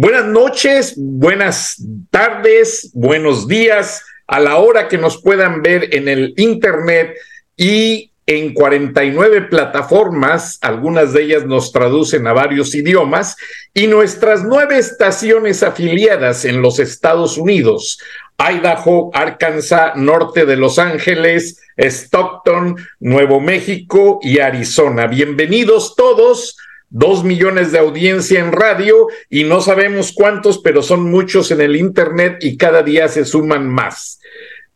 Buenas noches, buenas tardes, buenos días a la hora que nos puedan ver en el Internet y en 49 plataformas, algunas de ellas nos traducen a varios idiomas, y nuestras nueve estaciones afiliadas en los Estados Unidos, Idaho, Arkansas, norte de Los Ángeles, Stockton, Nuevo México y Arizona. Bienvenidos todos. Dos millones de audiencia en radio y no sabemos cuántos, pero son muchos en el Internet y cada día se suman más.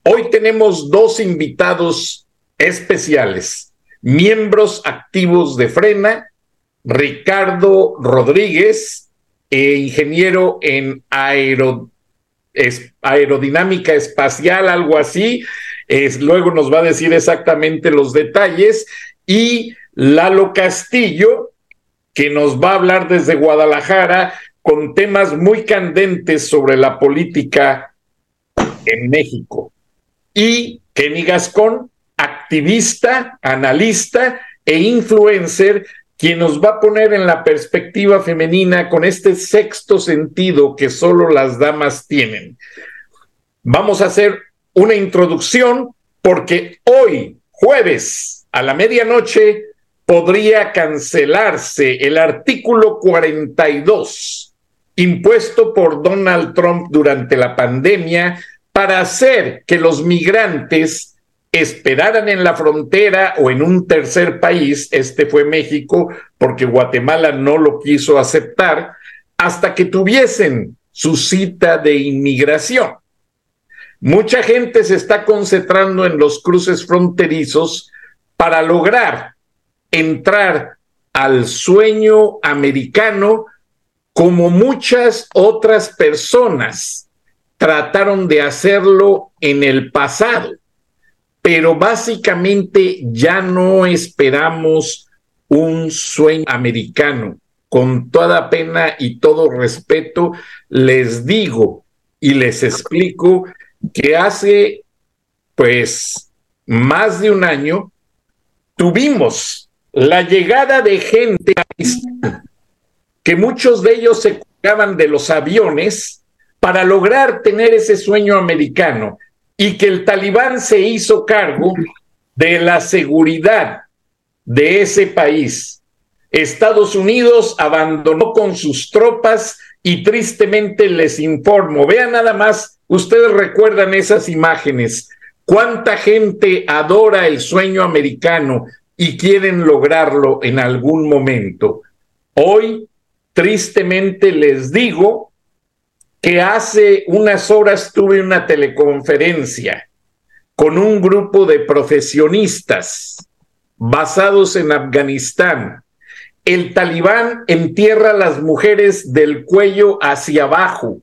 Hoy tenemos dos invitados especiales, miembros activos de Frena, Ricardo Rodríguez, e ingeniero en aerodinámica espacial, algo así. Es, luego nos va a decir exactamente los detalles. Y Lalo Castillo, que nos va a hablar desde Guadalajara con temas muy candentes sobre la política en México. Y Kenny Gascón, activista, analista e influencer, quien nos va a poner en la perspectiva femenina con este sexto sentido que solo las damas tienen. Vamos a hacer una introducción porque hoy, jueves, a la medianoche, podría cancelarse el artículo 42 impuesto por Donald Trump durante la pandemia para hacer que los migrantes esperaran en la frontera o en un tercer país, este fue México, porque Guatemala no lo quiso aceptar, hasta que tuviesen su cita de inmigración. Mucha gente se está concentrando en los cruces fronterizos para lograr entrar al sueño americano como muchas otras personas trataron de hacerlo en el pasado pero básicamente ya no esperamos un sueño americano. Con toda pena y todo respeto, les digo y les explico que hace pues más de un año tuvimos la llegada de gente que muchos de ellos se colgaban de los aviones para lograr tener ese sueño americano y que el talibán se hizo cargo de la seguridad de ese país. Estados Unidos abandonó con sus tropas y tristemente les informo, vean nada más, ustedes recuerdan esas imágenes, cuánta gente adora el sueño americano y quieren lograrlo en algún momento. Hoy, tristemente les digo que hace unas horas tuve una teleconferencia con un grupo de profesionistas basados en Afganistán. El talibán entierra a las mujeres del cuello hacia abajo.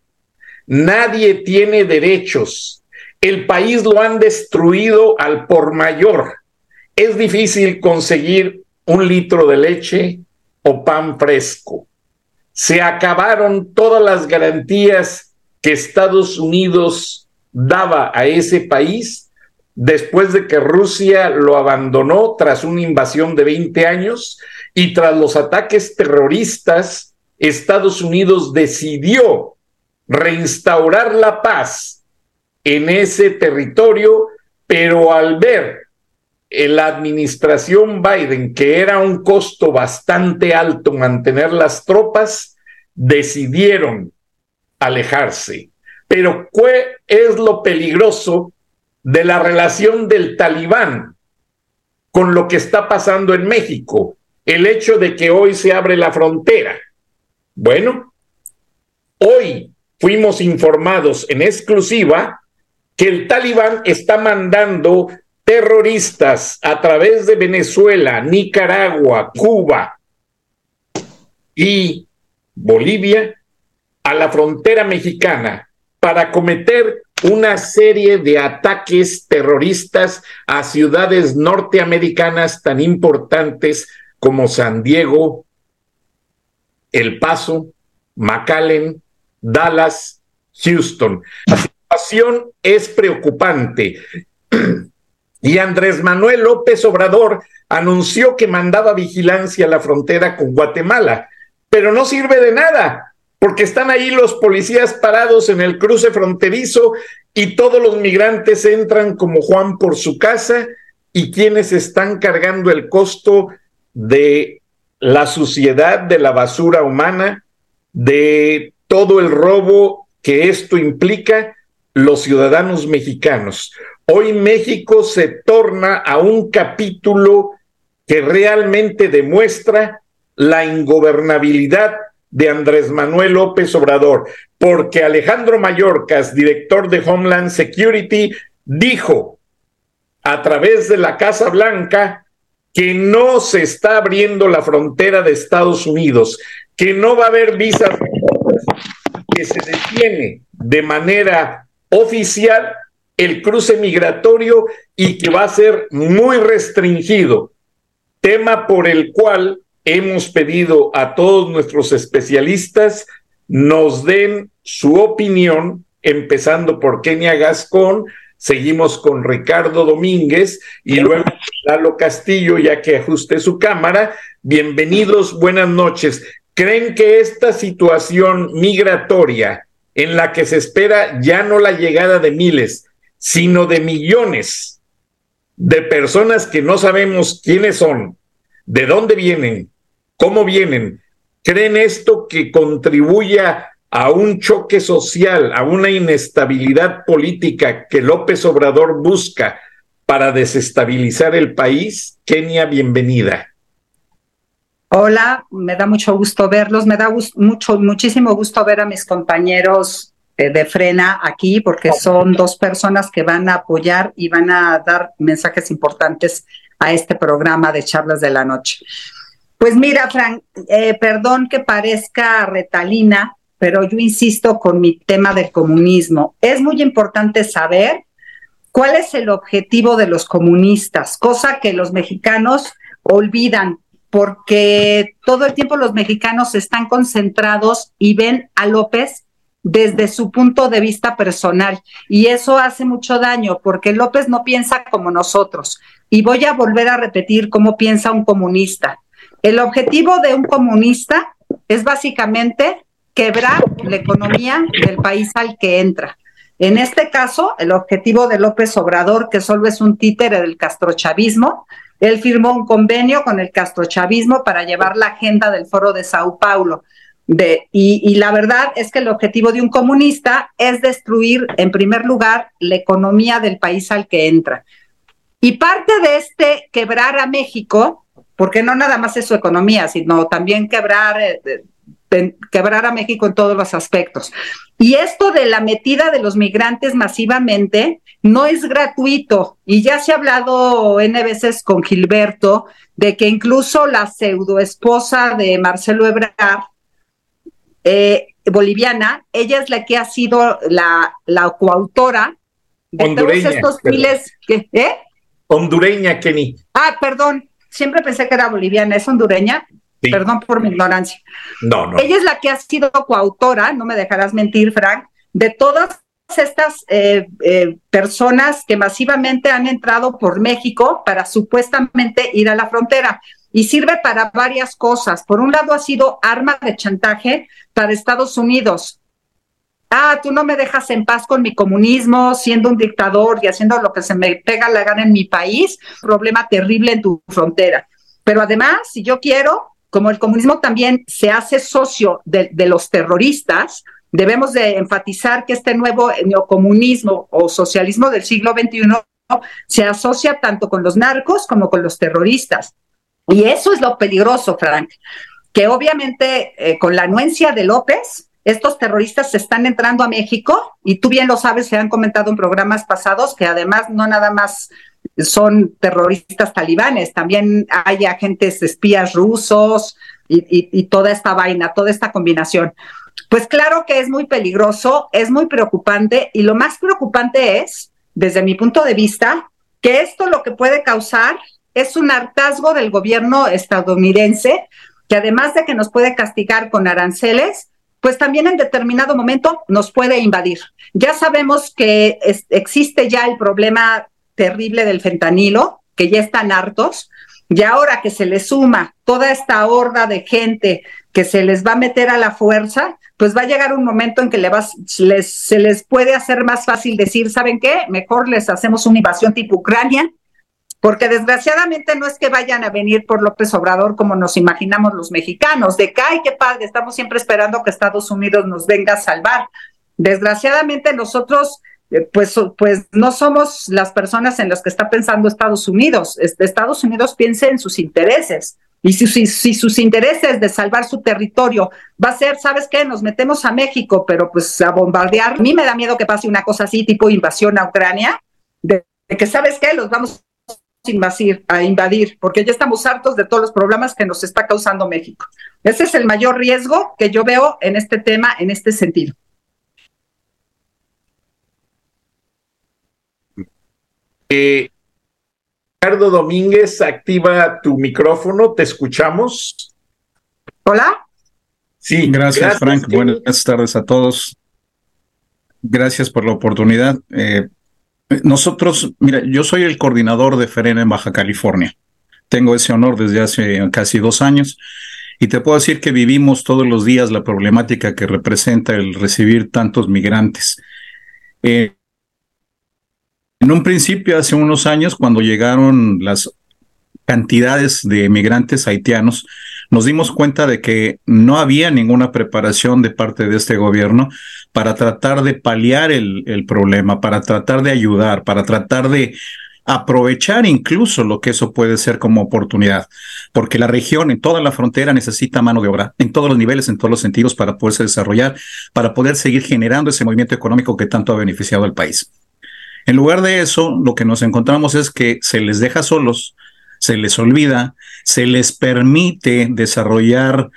Nadie tiene derechos. El país lo han destruido al por mayor. Es difícil conseguir un litro de leche o pan fresco. Se acabaron todas las garantías que Estados Unidos daba a ese país después de que Rusia lo abandonó tras una invasión de 20 años y tras los ataques terroristas, Estados Unidos decidió reinstaurar la paz en ese territorio, pero al ver la administración Biden, que era un costo bastante alto mantener las tropas, decidieron alejarse. Pero ¿qué es lo peligroso de la relación del talibán con lo que está pasando en México, el hecho de que hoy se abre la frontera. Bueno, hoy fuimos informados en exclusiva que el talibán está mandando terroristas a través de Venezuela, Nicaragua, Cuba y Bolivia a la frontera mexicana para cometer una serie de ataques terroristas a ciudades norteamericanas tan importantes como San Diego, El Paso, McAllen, Dallas, Houston situación es preocupante. Y Andrés Manuel López Obrador anunció que mandaba vigilancia a la frontera con Guatemala, pero no sirve de nada, porque están ahí los policías parados en el cruce fronterizo y todos los migrantes entran como Juan por su casa y quienes están cargando el costo de la suciedad, de la basura humana, de todo el robo que esto implica, los ciudadanos mexicanos. Hoy México se torna a un capítulo que realmente demuestra la ingobernabilidad de Andrés Manuel López Obrador, porque Alejandro Mayorkas, director de Homeland Security, dijo a través de la Casa Blanca que no se está abriendo la frontera de Estados Unidos, que no va a haber visas, que se detiene de manera oficial el cruce migratorio y que va a ser muy restringido, tema por el cual hemos pedido a todos nuestros especialistas nos den su opinión, empezando por Kenia Gascón, seguimos con Ricardo Domínguez y luego Lalo Castillo, ya que ajuste su cámara. Bienvenidos, buenas noches. ¿Creen que esta situación migratoria en la que se espera ya no la llegada de miles, sino de millones de personas que no sabemos quiénes son, de dónde vienen, cómo vienen. ¿Creen esto que contribuya a un choque social, a una inestabilidad política que López Obrador busca para desestabilizar el país? Kenia, bienvenida. Hola, me da mucho gusto verlos, me da mucho, muchísimo gusto ver a mis compañeros de Frena aquí, porque son dos personas que van a apoyar y van a dar mensajes importantes a este programa de charlas de la noche. Pues mira, Frank, eh, perdón que parezca retalina, pero yo insisto con mi tema del comunismo. Es muy importante saber cuál es el objetivo de los comunistas, cosa que los mexicanos olvidan porque todo el tiempo los mexicanos están concentrados y ven a López desde su punto de vista personal. Y eso hace mucho daño porque López no piensa como nosotros. Y voy a volver a repetir cómo piensa un comunista. El objetivo de un comunista es básicamente quebrar la economía del país al que entra. En este caso, el objetivo de López Obrador, que solo es un títere del castrochavismo, él firmó un convenio con el castrochavismo para llevar la agenda del foro de Sao Paulo. De, y, la verdad es que el objetivo de un comunista es destruir, en primer lugar, la economía del país al que entra. Y parte de este quebrar a México, porque no nada más es su economía, sino también quebrar eh, quebrar a México en todos los aspectos. Y esto de la metida de los migrantes masivamente no es gratuito. Y ya se ha hablado N veces con Gilberto de que incluso la pseudo esposa de Marcelo Ebrard, eh, boliviana, ella es la que ha sido la, la coautora de todos estos miles que, ¿eh? Hondureña, Kenny. Ah, perdón, siempre pensé que era boliviana, es hondureña. Perdón por mi ignorancia. No, no. Ella es la que ha sido coautora, no me dejarás mentir, Frank, de todas estas eh, eh, personas que masivamente han entrado por México para supuestamente ir a la frontera. Y sirve para varias cosas. Por un lado, ha sido arma de chantaje para Estados Unidos. Ah, tú no me dejas en paz con mi comunismo, siendo un dictador y haciendo lo que se me pega la gana en mi país, problema terrible en tu frontera. Pero además, si yo quiero, como el comunismo también se hace socio de, los terroristas, debemos de enfatizar que este nuevo neocomunismo o socialismo del siglo XXI se asocia tanto con los narcos como con los terroristas. Y eso es lo peligroso, Frank, que obviamente eh, con la anuencia de López, estos terroristas se están entrando a México y tú bien lo sabes, se han comentado en programas pasados que además no nada más son terroristas talibanes, también hay agentes espías rusos y, toda esta vaina, toda esta combinación. Pues claro que es muy peligroso, es muy preocupante y lo más preocupante es, desde mi punto de vista, que esto lo que puede causar es un hartazgo del gobierno estadounidense, que además de que nos puede castigar con aranceles, pues también en determinado momento nos puede invadir. Ya sabemos que existe ya el problema terrible del fentanilo, que ya están hartos, y ahora que se les suma toda esta horda de gente que se les va a meter a la fuerza, pues va a llegar un momento en que le les, se les puede hacer más fácil decir, ¿saben qué? Mejor les hacemos una invasión tipo Ucrania, porque desgraciadamente no es que vayan a venir por López Obrador como nos imaginamos los mexicanos, de que, ay, qué padre, estamos siempre esperando que Estados Unidos nos venga a salvar. Desgraciadamente nosotros eh, pues, pues no somos las personas en las que está pensando Estados Unidos. Estados Unidos piensa en sus intereses. Y si, sus intereses de salvar su territorio va a ser, ¿sabes qué? Nos metemos a México, pero pues a bombardear. A mí me da miedo que pase una cosa así, tipo invasión a Ucrania, de, que, ¿sabes qué? Los vamos invadir, a invadir, porque ya estamos hartos de todos los problemas que nos está causando México. Ese es el mayor riesgo que yo veo en este tema, en este sentido. Eh, Ricardo Domínguez, activa tu micrófono, te escuchamos. Hola. Sí, gracias, Frank. Buenas tardes a todos. Gracias por la oportunidad. Eh, nosotros, mira, yo soy el coordinador de Ferena en Baja California. Tengo ese honor desde hace casi dos años y te puedo decir que vivimos todos los días la problemática que representa el recibir tantos migrantes. Eh, en un principio, hace unos años, cuando llegaron las cantidades de migrantes haitianos, nos dimos cuenta de que no había ninguna preparación de parte de este gobierno para tratar de paliar el, problema, para tratar de ayudar, para tratar de aprovechar incluso lo que eso puede ser como oportunidad, porque la región en toda la frontera necesita mano de obra, en todos los niveles, en todos los sentidos, para poderse desarrollar, para poder seguir generando ese movimiento económico que tanto ha beneficiado al país. En lugar de eso, lo que nos encontramos es que se les deja solos, se les olvida, se les permite desarrollar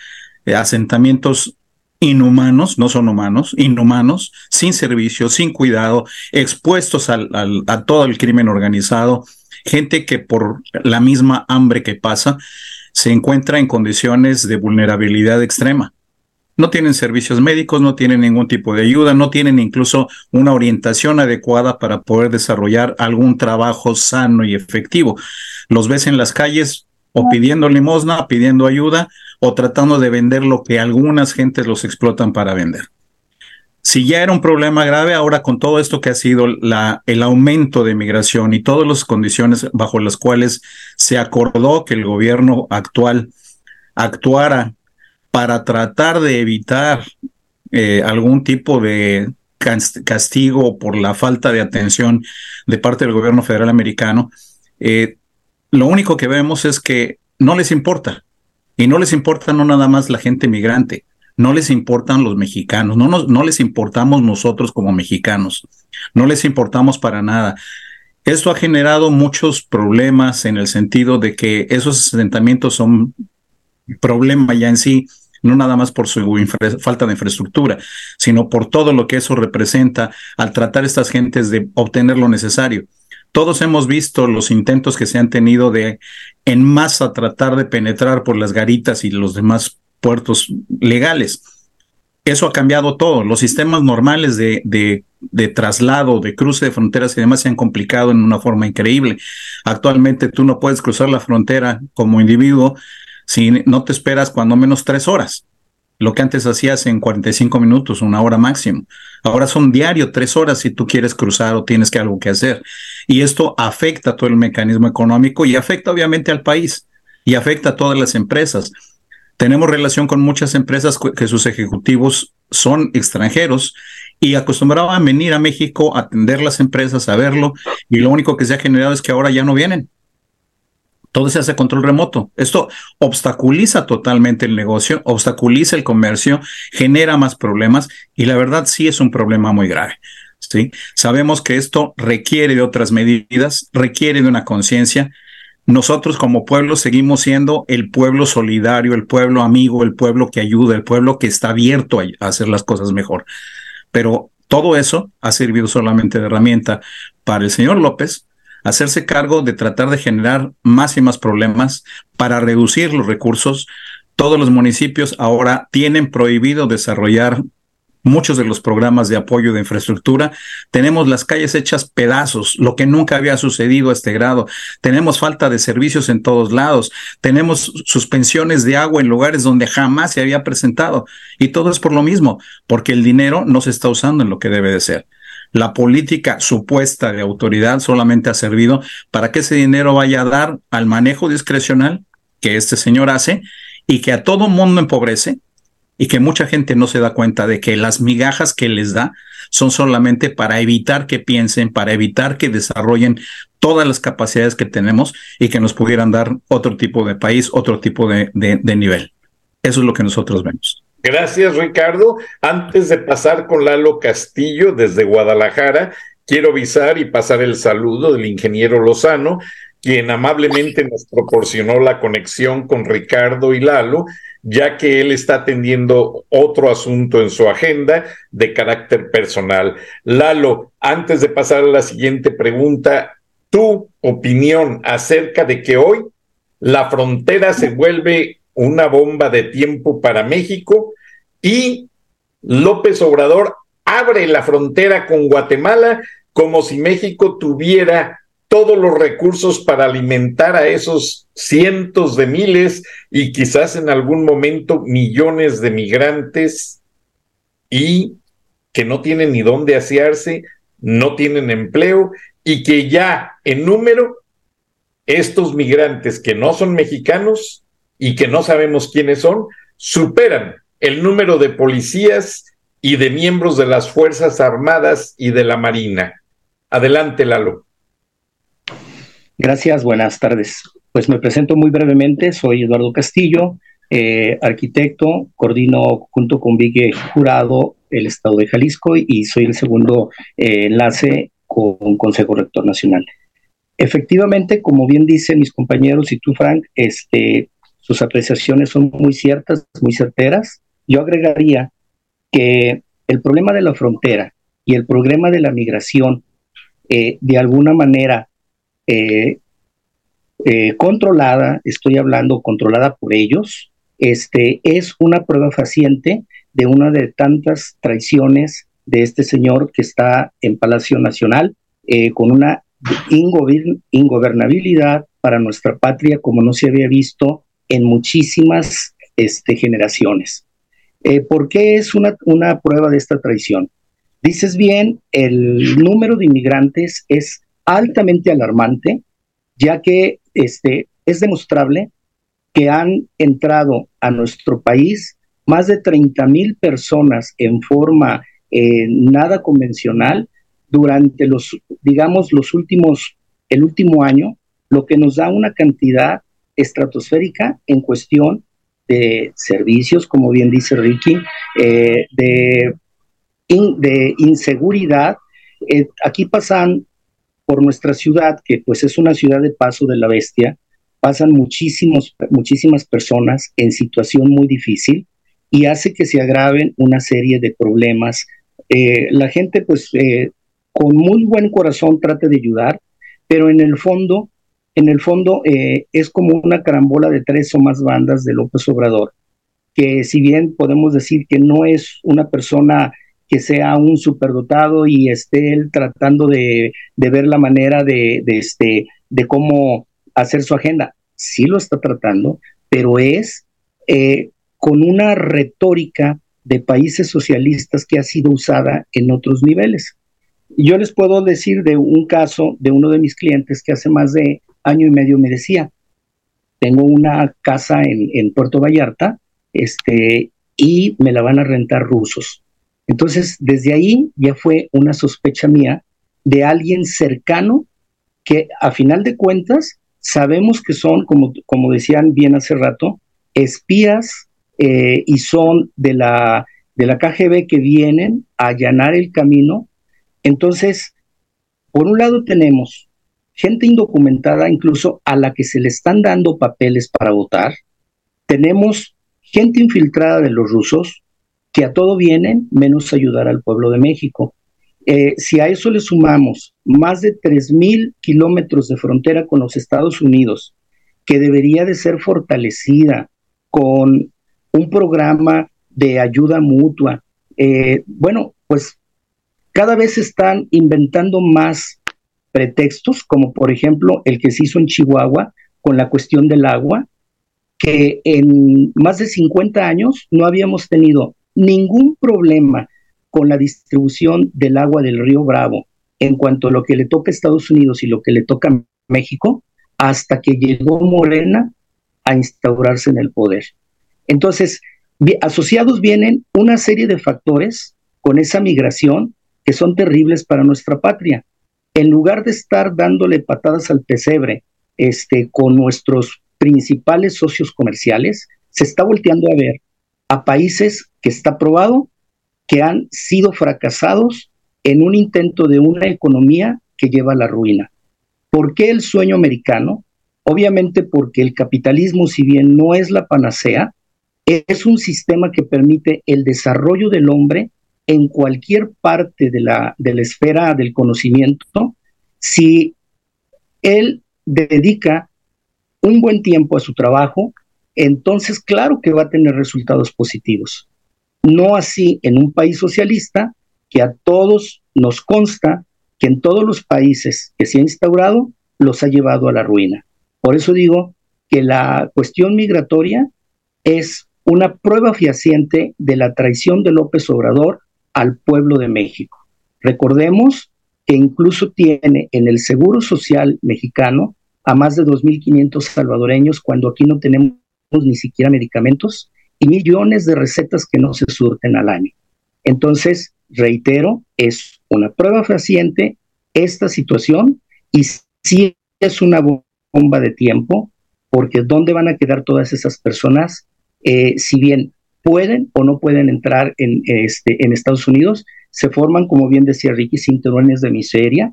eh, asentamientos inhumanos, no son humanos, inhumanos, sin servicio, sin cuidado, expuestos al, a todo el crimen organizado, gente que por la misma hambre que pasa se encuentra en condiciones de vulnerabilidad extrema no tienen servicios médicos, no tienen ningún tipo de ayuda, no tienen incluso una orientación adecuada para poder desarrollar algún trabajo sano y efectivo. Los ves en las calles o pidiendo limosna, pidiendo ayuda o tratando de vender lo que algunas gentes los explotan para vender. Si ya era un problema grave, ahora con todo esto que ha sido la, el aumento de migración y todas las condiciones bajo las cuales se acordó que el gobierno actual actuara para tratar de evitar eh, algún tipo de castigo por la falta de atención de parte del gobierno federal americano, eh, lo único que vemos es que no les importa. Y no les importa no nada más la gente migrante, no les importan los mexicanos, no, no les importamos nosotros como mexicanos, no les importamos para nada. Esto ha generado muchos problemas en el sentido de que esos asentamientos son problema ya en sí no nada más por su falta de infraestructura, sino por todo lo que eso representa al tratar a estas gentes de obtener lo necesario. Todos hemos visto los intentos que se han tenido de en masa tratar de penetrar por las garitas y los demás puertos legales. Eso ha cambiado todo. Los sistemas normales de, de, de, traslado, de cruce de fronteras y demás se han complicado en una forma increíble. Actualmente tú no puedes cruzar la frontera como individuo si no te esperas cuando menos tres horas. Lo que antes hacías en 45 minutos, una hora máximo. Ahora son diario tres horas si tú quieres cruzar o tienes que algo que hacer. Y esto afecta todo el mecanismo económico y afecta obviamente al país y afecta a todas las empresas. Tenemos relación con muchas empresas que sus ejecutivos son extranjeros y acostumbraban a venir a México a atender las empresas, a verlo, y lo único que se ha generado es que ahora ya no vienen. Todo se hace control remoto. Esto obstaculiza totalmente el negocio, obstaculiza el comercio, genera más problemas y la verdad sí es un problema muy grave. ¿sí? Sabemos que esto requiere de otras medidas, requiere de una conciencia. Nosotros como pueblo seguimos siendo el pueblo solidario, el pueblo amigo, el pueblo que ayuda, el pueblo que está abierto a hacer las cosas mejor. Pero todo eso ha servido solamente de herramienta para el señor López hacerse cargo de tratar de generar más y más problemas para reducir los recursos. Todos los municipios ahora tienen prohibido desarrollar muchos de los programas de apoyo de infraestructura. Tenemos las calles hechas pedazos, lo que nunca había sucedido a este grado. Tenemos falta de servicios en todos lados. Tenemos suspensiones de agua en lugares donde jamás se había presentado. Y todo es por lo mismo, porque el dinero no se está usando en lo que debe de ser. La política supuesta de autoridad solamente ha servido para que ese dinero vaya a dar al manejo discrecional que este señor hace y que a todo mundo empobrece y que mucha gente no se da cuenta de que las migajas que les da son solamente para evitar que piensen, para evitar que desarrollen todas las capacidades que tenemos y que nos pudieran dar otro tipo de país, otro tipo de, de nivel. Eso es lo que nosotros vemos. Gracias, Ricardo. Antes de pasar con Lalo Castillo desde Guadalajara, quiero avisar y pasar el saludo del ingeniero Lozano, quien amablemente nos proporcionó la conexión con Ricardo y Lalo, ya que él está atendiendo otro asunto en su agenda de carácter personal. Lalo, antes de pasar a la siguiente pregunta, tu opinión acerca de que hoy la frontera se vuelve una bomba de tiempo para México y López Obrador abre la frontera con Guatemala como si México tuviera todos los recursos para alimentar a esos cientos de miles y quizás en algún momento millones de migrantes y que no tienen ni dónde asearse, no tienen empleo y que ya en número estos migrantes que no son mexicanos y que no sabemos quiénes son, superan el número de policías y de miembros de las Fuerzas Armadas y de la Marina. Adelante, Lalo. Gracias, buenas tardes. Pues me presento muy brevemente, soy Eduardo Castillo, eh, arquitecto, coordino junto con Vigue Jurado el Estado de Jalisco y soy el segundo eh, enlace con Consejo Rector Nacional. Efectivamente, como bien dicen mis compañeros y tú, Frank, este, sus apreciaciones son muy ciertas, muy certeras. Yo agregaría que el problema de la frontera y el problema de la migración, eh, de alguna manera eh, eh, controlada, estoy hablando controlada por ellos, este, es una prueba faciente de una de tantas traiciones de este señor que está en Palacio Nacional con una ingobernabilidad para nuestra patria como no se había visto en muchísimas este, generaciones. Eh, ¿Por qué es una, prueba de esta traición? Dices bien, el número de inmigrantes es altamente alarmante, ya que este, es demostrable que han entrado a nuestro país más de 30 mil personas en forma eh, nada convencional durante los, digamos, los últimos, el último año, lo que nos da una cantidad estratosférica en cuestión de servicios, como bien dice Ricky, eh, de, de, inseguridad. Eh, aquí pasan por nuestra ciudad, que pues es una ciudad de paso de la bestia, pasan muchísimos, muchísimas personas en situación muy difícil y hace que se agraven una serie de problemas. Eh, la gente pues con muy buen corazón trata de ayudar, pero en el fondo en el fondo eh, es como una carambola de tres o más bandas de López Obrador, que si bien podemos decir que no es una persona que sea un superdotado y esté él tratando de, ver la manera de, este, de cómo hacer su agenda, sí lo está tratando, pero es eh, con una retórica de países socialistas que ha sido usada en otros niveles. Yo les puedo decir de un caso de uno de mis clientes que hace más de año y medio me decía, tengo una casa en, Puerto Vallarta este, y me la van a rentar rusos. Entonces, desde ahí ya fue una sospecha mía de alguien cercano que a final de cuentas sabemos que son, como, como decían bien hace rato, espías eh, y son de la, de la KGB que vienen a allanar el camino. Entonces, por un lado tenemos gente indocumentada incluso a la que se le están dando papeles para votar. Tenemos gente infiltrada de los rusos que a todo vienen menos ayudar al pueblo de México. Eh, si a eso le sumamos más de 3.000 kilómetros de frontera con los Estados Unidos, que debería de ser fortalecida con un programa de ayuda mutua, eh, bueno, pues cada vez están inventando más pretextos, como por ejemplo el que se hizo en Chihuahua con la cuestión del agua, que en más de 50 años no habíamos tenido ningún problema con la distribución del agua del río Bravo en cuanto a lo que le toca a Estados Unidos y lo que le toca a México, hasta que llegó Morena a instaurarse en el poder. Entonces, asociados vienen una serie de factores con esa migración que son terribles para nuestra patria. En lugar de estar dándole patadas al pesebre este, con nuestros principales socios comerciales, se está volteando a ver a países que está probado que han sido fracasados en un intento de una economía que lleva a la ruina. ¿Por qué el sueño americano? Obviamente porque el capitalismo, si bien no es la panacea, es un sistema que permite el desarrollo del hombre en cualquier parte de la, de la esfera del conocimiento si él dedica un buen tiempo a su trabajo, entonces claro que va a tener resultados positivos. No así en un país socialista que a todos nos consta que en todos los países que se ha instaurado los ha llevado a la ruina. Por eso digo que la cuestión migratoria es una prueba fehaciente de la traición de López Obrador al pueblo de México. Recordemos que incluso tiene en el Seguro Social mexicano a más de 2.500 salvadoreños cuando aquí no tenemos ni siquiera medicamentos y millones de recetas que no se surten al año. Entonces, reitero, es una prueba fehaciente esta situación y sí es una bomba de tiempo, porque ¿dónde van a quedar todas esas personas? Eh, si bien pueden o no pueden entrar en, este, en Estados Unidos, se forman, como bien decía Ricky, cinturones de miseria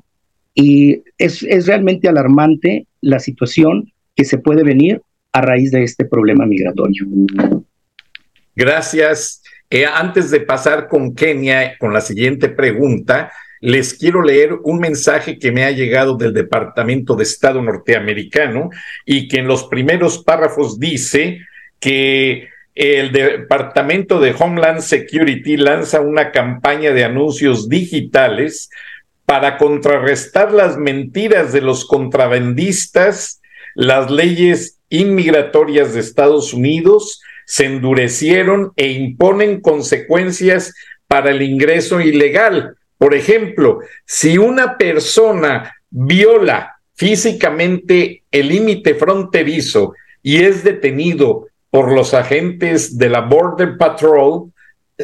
y es, es realmente alarmante la situación que se puede venir a raíz de este problema migratorio. Gracias. Eh, antes de pasar con Kenia con la siguiente pregunta, les quiero leer un mensaje que me ha llegado del Departamento de Estado norteamericano y que en los primeros párrafos dice que el Departamento de Homeland Security lanza una campaña de anuncios digitales para contrarrestar las mentiras de los contrabandistas, las leyes inmigratorias de Estados Unidos se endurecieron e imponen consecuencias para el ingreso ilegal. Por ejemplo, si una persona viola físicamente el límite fronterizo y es detenido por los agentes de la Border Patrol,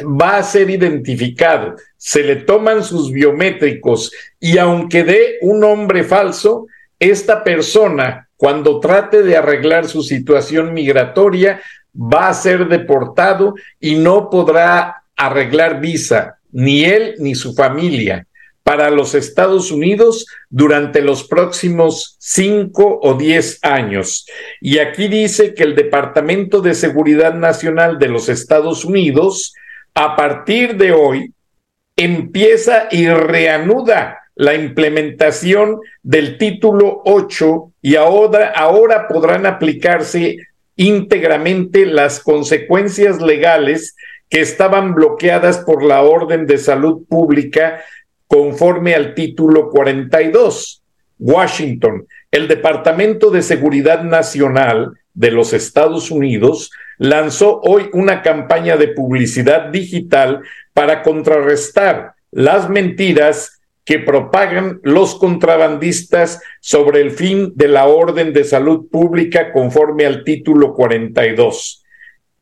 va a ser identificado, se le toman sus biométricos y aunque dé un nombre falso, esta persona, cuando trate de arreglar su situación migratoria, va a ser deportado y no podrá arreglar visa, ni él ni su familia, para los Estados Unidos durante los próximos cinco o diez años. Y aquí dice que el Departamento de Seguridad Nacional de los Estados Unidos a partir de hoy empieza y reanuda la implementación del título 8 y ahora, ahora podrán aplicarse íntegramente las consecuencias legales que estaban bloqueadas por la Orden de Salud Pública conforme al título 42. Washington, el Departamento de Seguridad Nacional de los Estados Unidos lanzó hoy una campaña de publicidad digital para contrarrestar las mentiras que propagan los contrabandistas sobre el fin de la orden de salud pública conforme al título 42.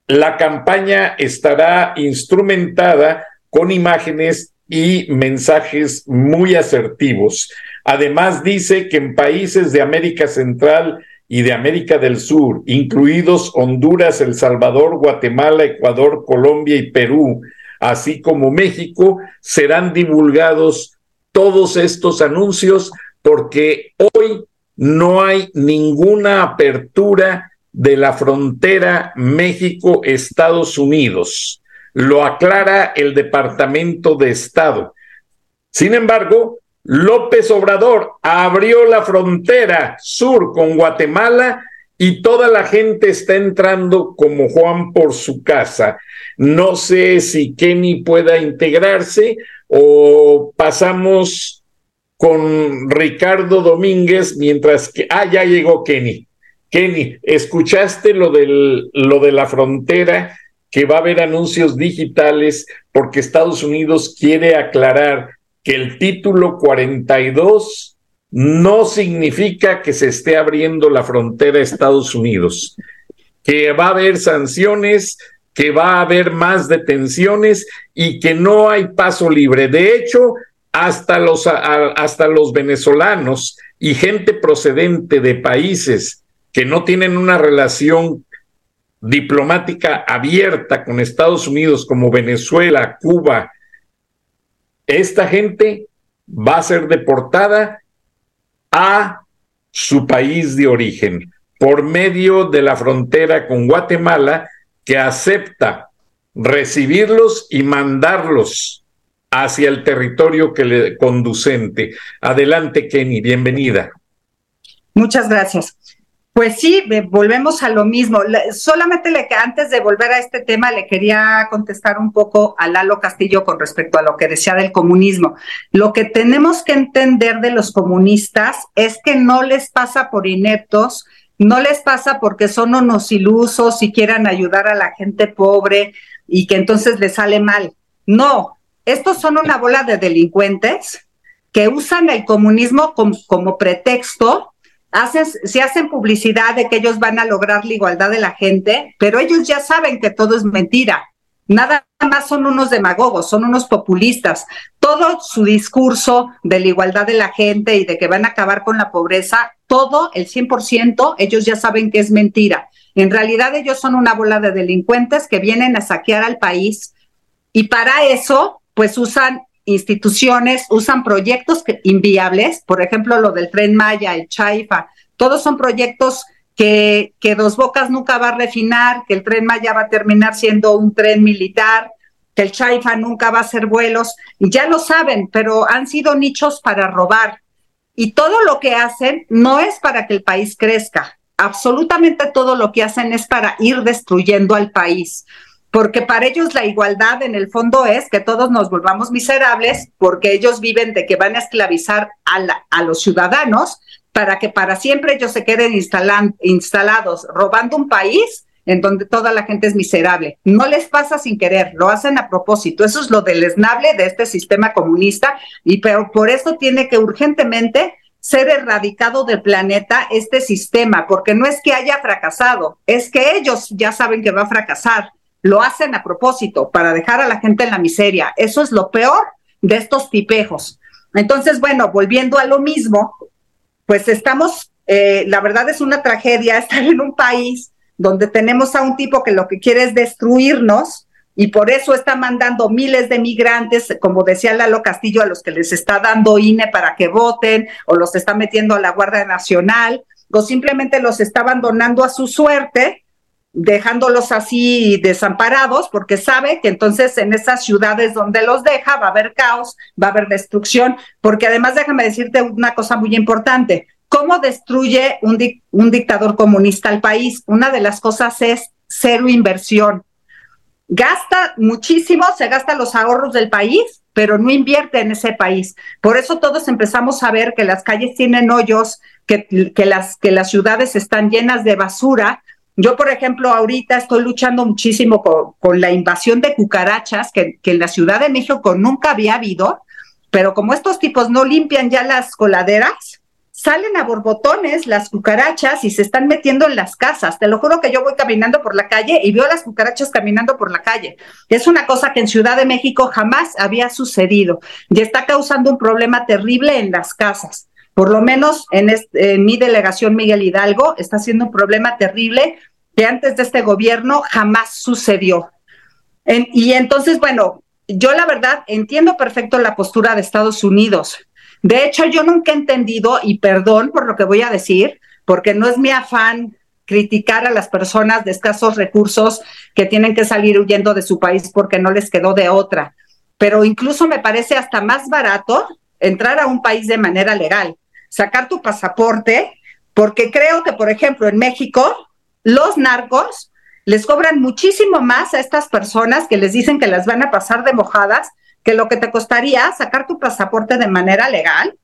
la campaña estará instrumentada con imágenes y mensajes muy asertivos. Además, dice que en países de América Central y de América del Sur, incluidos Honduras, El Salvador, Guatemala, Ecuador, Colombia y Perú, así como México, serán divulgados todos estos anuncios porque hoy no hay ninguna apertura de la frontera México-Estados Unidos. Lo aclara el Departamento de Estado. Sin embargo, López Obrador abrió la frontera sur con Guatemala y toda la gente está entrando como Juan por su casa. No sé si Kenny pueda integrarse o pasamos con Ricardo Domínguez mientras que... Ah, ya llegó Kenny. Kenny, ¿escuchaste lo, del, lo de la frontera? Que va a haber anuncios digitales porque Estados Unidos quiere aclarar que el título 42 no significa que se esté abriendo la frontera a Estados Unidos, que va a haber sanciones, que va a haber más detenciones y que no hay paso libre. De hecho, hasta los, hasta los venezolanos y gente procedente de países que no tienen una relación diplomática abierta con Estados Unidos como Venezuela, Cuba, esta gente va a ser deportada a su país de origen por medio de la frontera con Guatemala que acepta recibirlos y mandarlos hacia el territorio que le conducente. Adelante, Kenny, bienvenida. Muchas gracias. Pues sí, volvemos a lo mismo. Solamente le, antes de volver a este tema le quería contestar un poco a Lalo Castillo con respecto a lo que decía del comunismo. Lo que tenemos que entender de los comunistas es que no les pasa por ineptos, no les pasa porque son unos ilusos y quieran ayudar a la gente pobre y que entonces les sale mal. No, estos son una bola de delincuentes que usan el comunismo como, pretexto, hacen, se hacen publicidad de que ellos van a lograr la igualdad de la gente, pero ellos ya saben que todo es mentira. Nada más son unos demagogos, son unos populistas. Todo su discurso de la igualdad de la gente y de que van a acabar con la pobreza, todo, el 100%, ellos ya saben que es mentira. En realidad ellos son una bola de delincuentes que vienen a saquear al país y para eso pues usan instituciones, usan proyectos inviables, por ejemplo, lo del tren Maya, el Chaifa, todos son proyectos que, Dos Bocas nunca va a refinar, que el tren Maya va a terminar siendo un tren militar, que el Chaifa nunca va a hacer vuelos, y ya lo saben, pero han sido nichos para robar. Y todo lo que hacen no es para que el país crezca, absolutamente todo lo que hacen es para ir destruyendo al país porque para ellos la igualdad en el fondo es que todos nos volvamos miserables, porque ellos viven de que van a esclavizar a, los ciudadanos para que para siempre ellos se queden instalados robando un país en donde toda la gente es miserable. No les pasa sin querer, lo hacen a propósito. Eso es lo deleznable de este sistema comunista y pero por eso tiene que urgentemente ser erradicado del planeta este sistema, porque no es que haya fracasado, es que ellos ya saben que va a fracasar lo hacen a propósito para dejar a la gente en la miseria. Eso es lo peor de estos tipejos. Entonces, bueno, volviendo a lo mismo, pues estamos, eh, la verdad es una tragedia estar en un país donde tenemos a un tipo que lo que quiere es destruirnos y por eso está mandando miles de migrantes, como decía Lalo Castillo, a los que les está dando INE para que voten o los está metiendo a la Guardia Nacional o simplemente los está abandonando a su suerte dejándolos así desamparados, porque sabe que entonces en esas ciudades donde los deja va a haber caos, va a haber destrucción, porque además déjame decirte una cosa muy importante, ¿cómo destruye un, un dictador comunista al país? Una de las cosas es cero inversión. Gasta muchísimo, se gasta los ahorros del país, pero no invierte en ese país. Por eso todos empezamos a ver que las calles tienen hoyos, que, que, las, que las ciudades están llenas de basura, yo, por ejemplo, ahorita estoy luchando muchísimo con, la invasión de cucarachas que, en la Ciudad de México nunca había habido, pero como estos tipos no limpian ya las coladeras, salen a borbotones las cucarachas y se están metiendo en las casas. Te lo juro que yo voy caminando por la calle y veo las cucarachas caminando por la calle. Es una cosa que en Ciudad de México jamás había sucedido y está causando un problema terrible en las casas. Por lo menos en, mi delegación Miguel Hidalgo está siendo un problema terrible que antes de este gobierno jamás sucedió. y entonces, bueno, yo la verdad entiendo perfecto la postura de Estados Unidos. De hecho, yo nunca he entendido, y perdón por lo que voy a decir, porque no es mi afán criticar a las personas de escasos recursos que tienen que salir huyendo de su país porque no les quedó de otra. Pero incluso me parece hasta más barato entrar a un país de manera legal, sacar tu pasaporte, porque creo que, por ejemplo, en México, los narcos les cobran muchísimo más a estas personas que les dicen que las van a pasar de mojadas que lo que te costaría sacar tu pasaporte de manera legal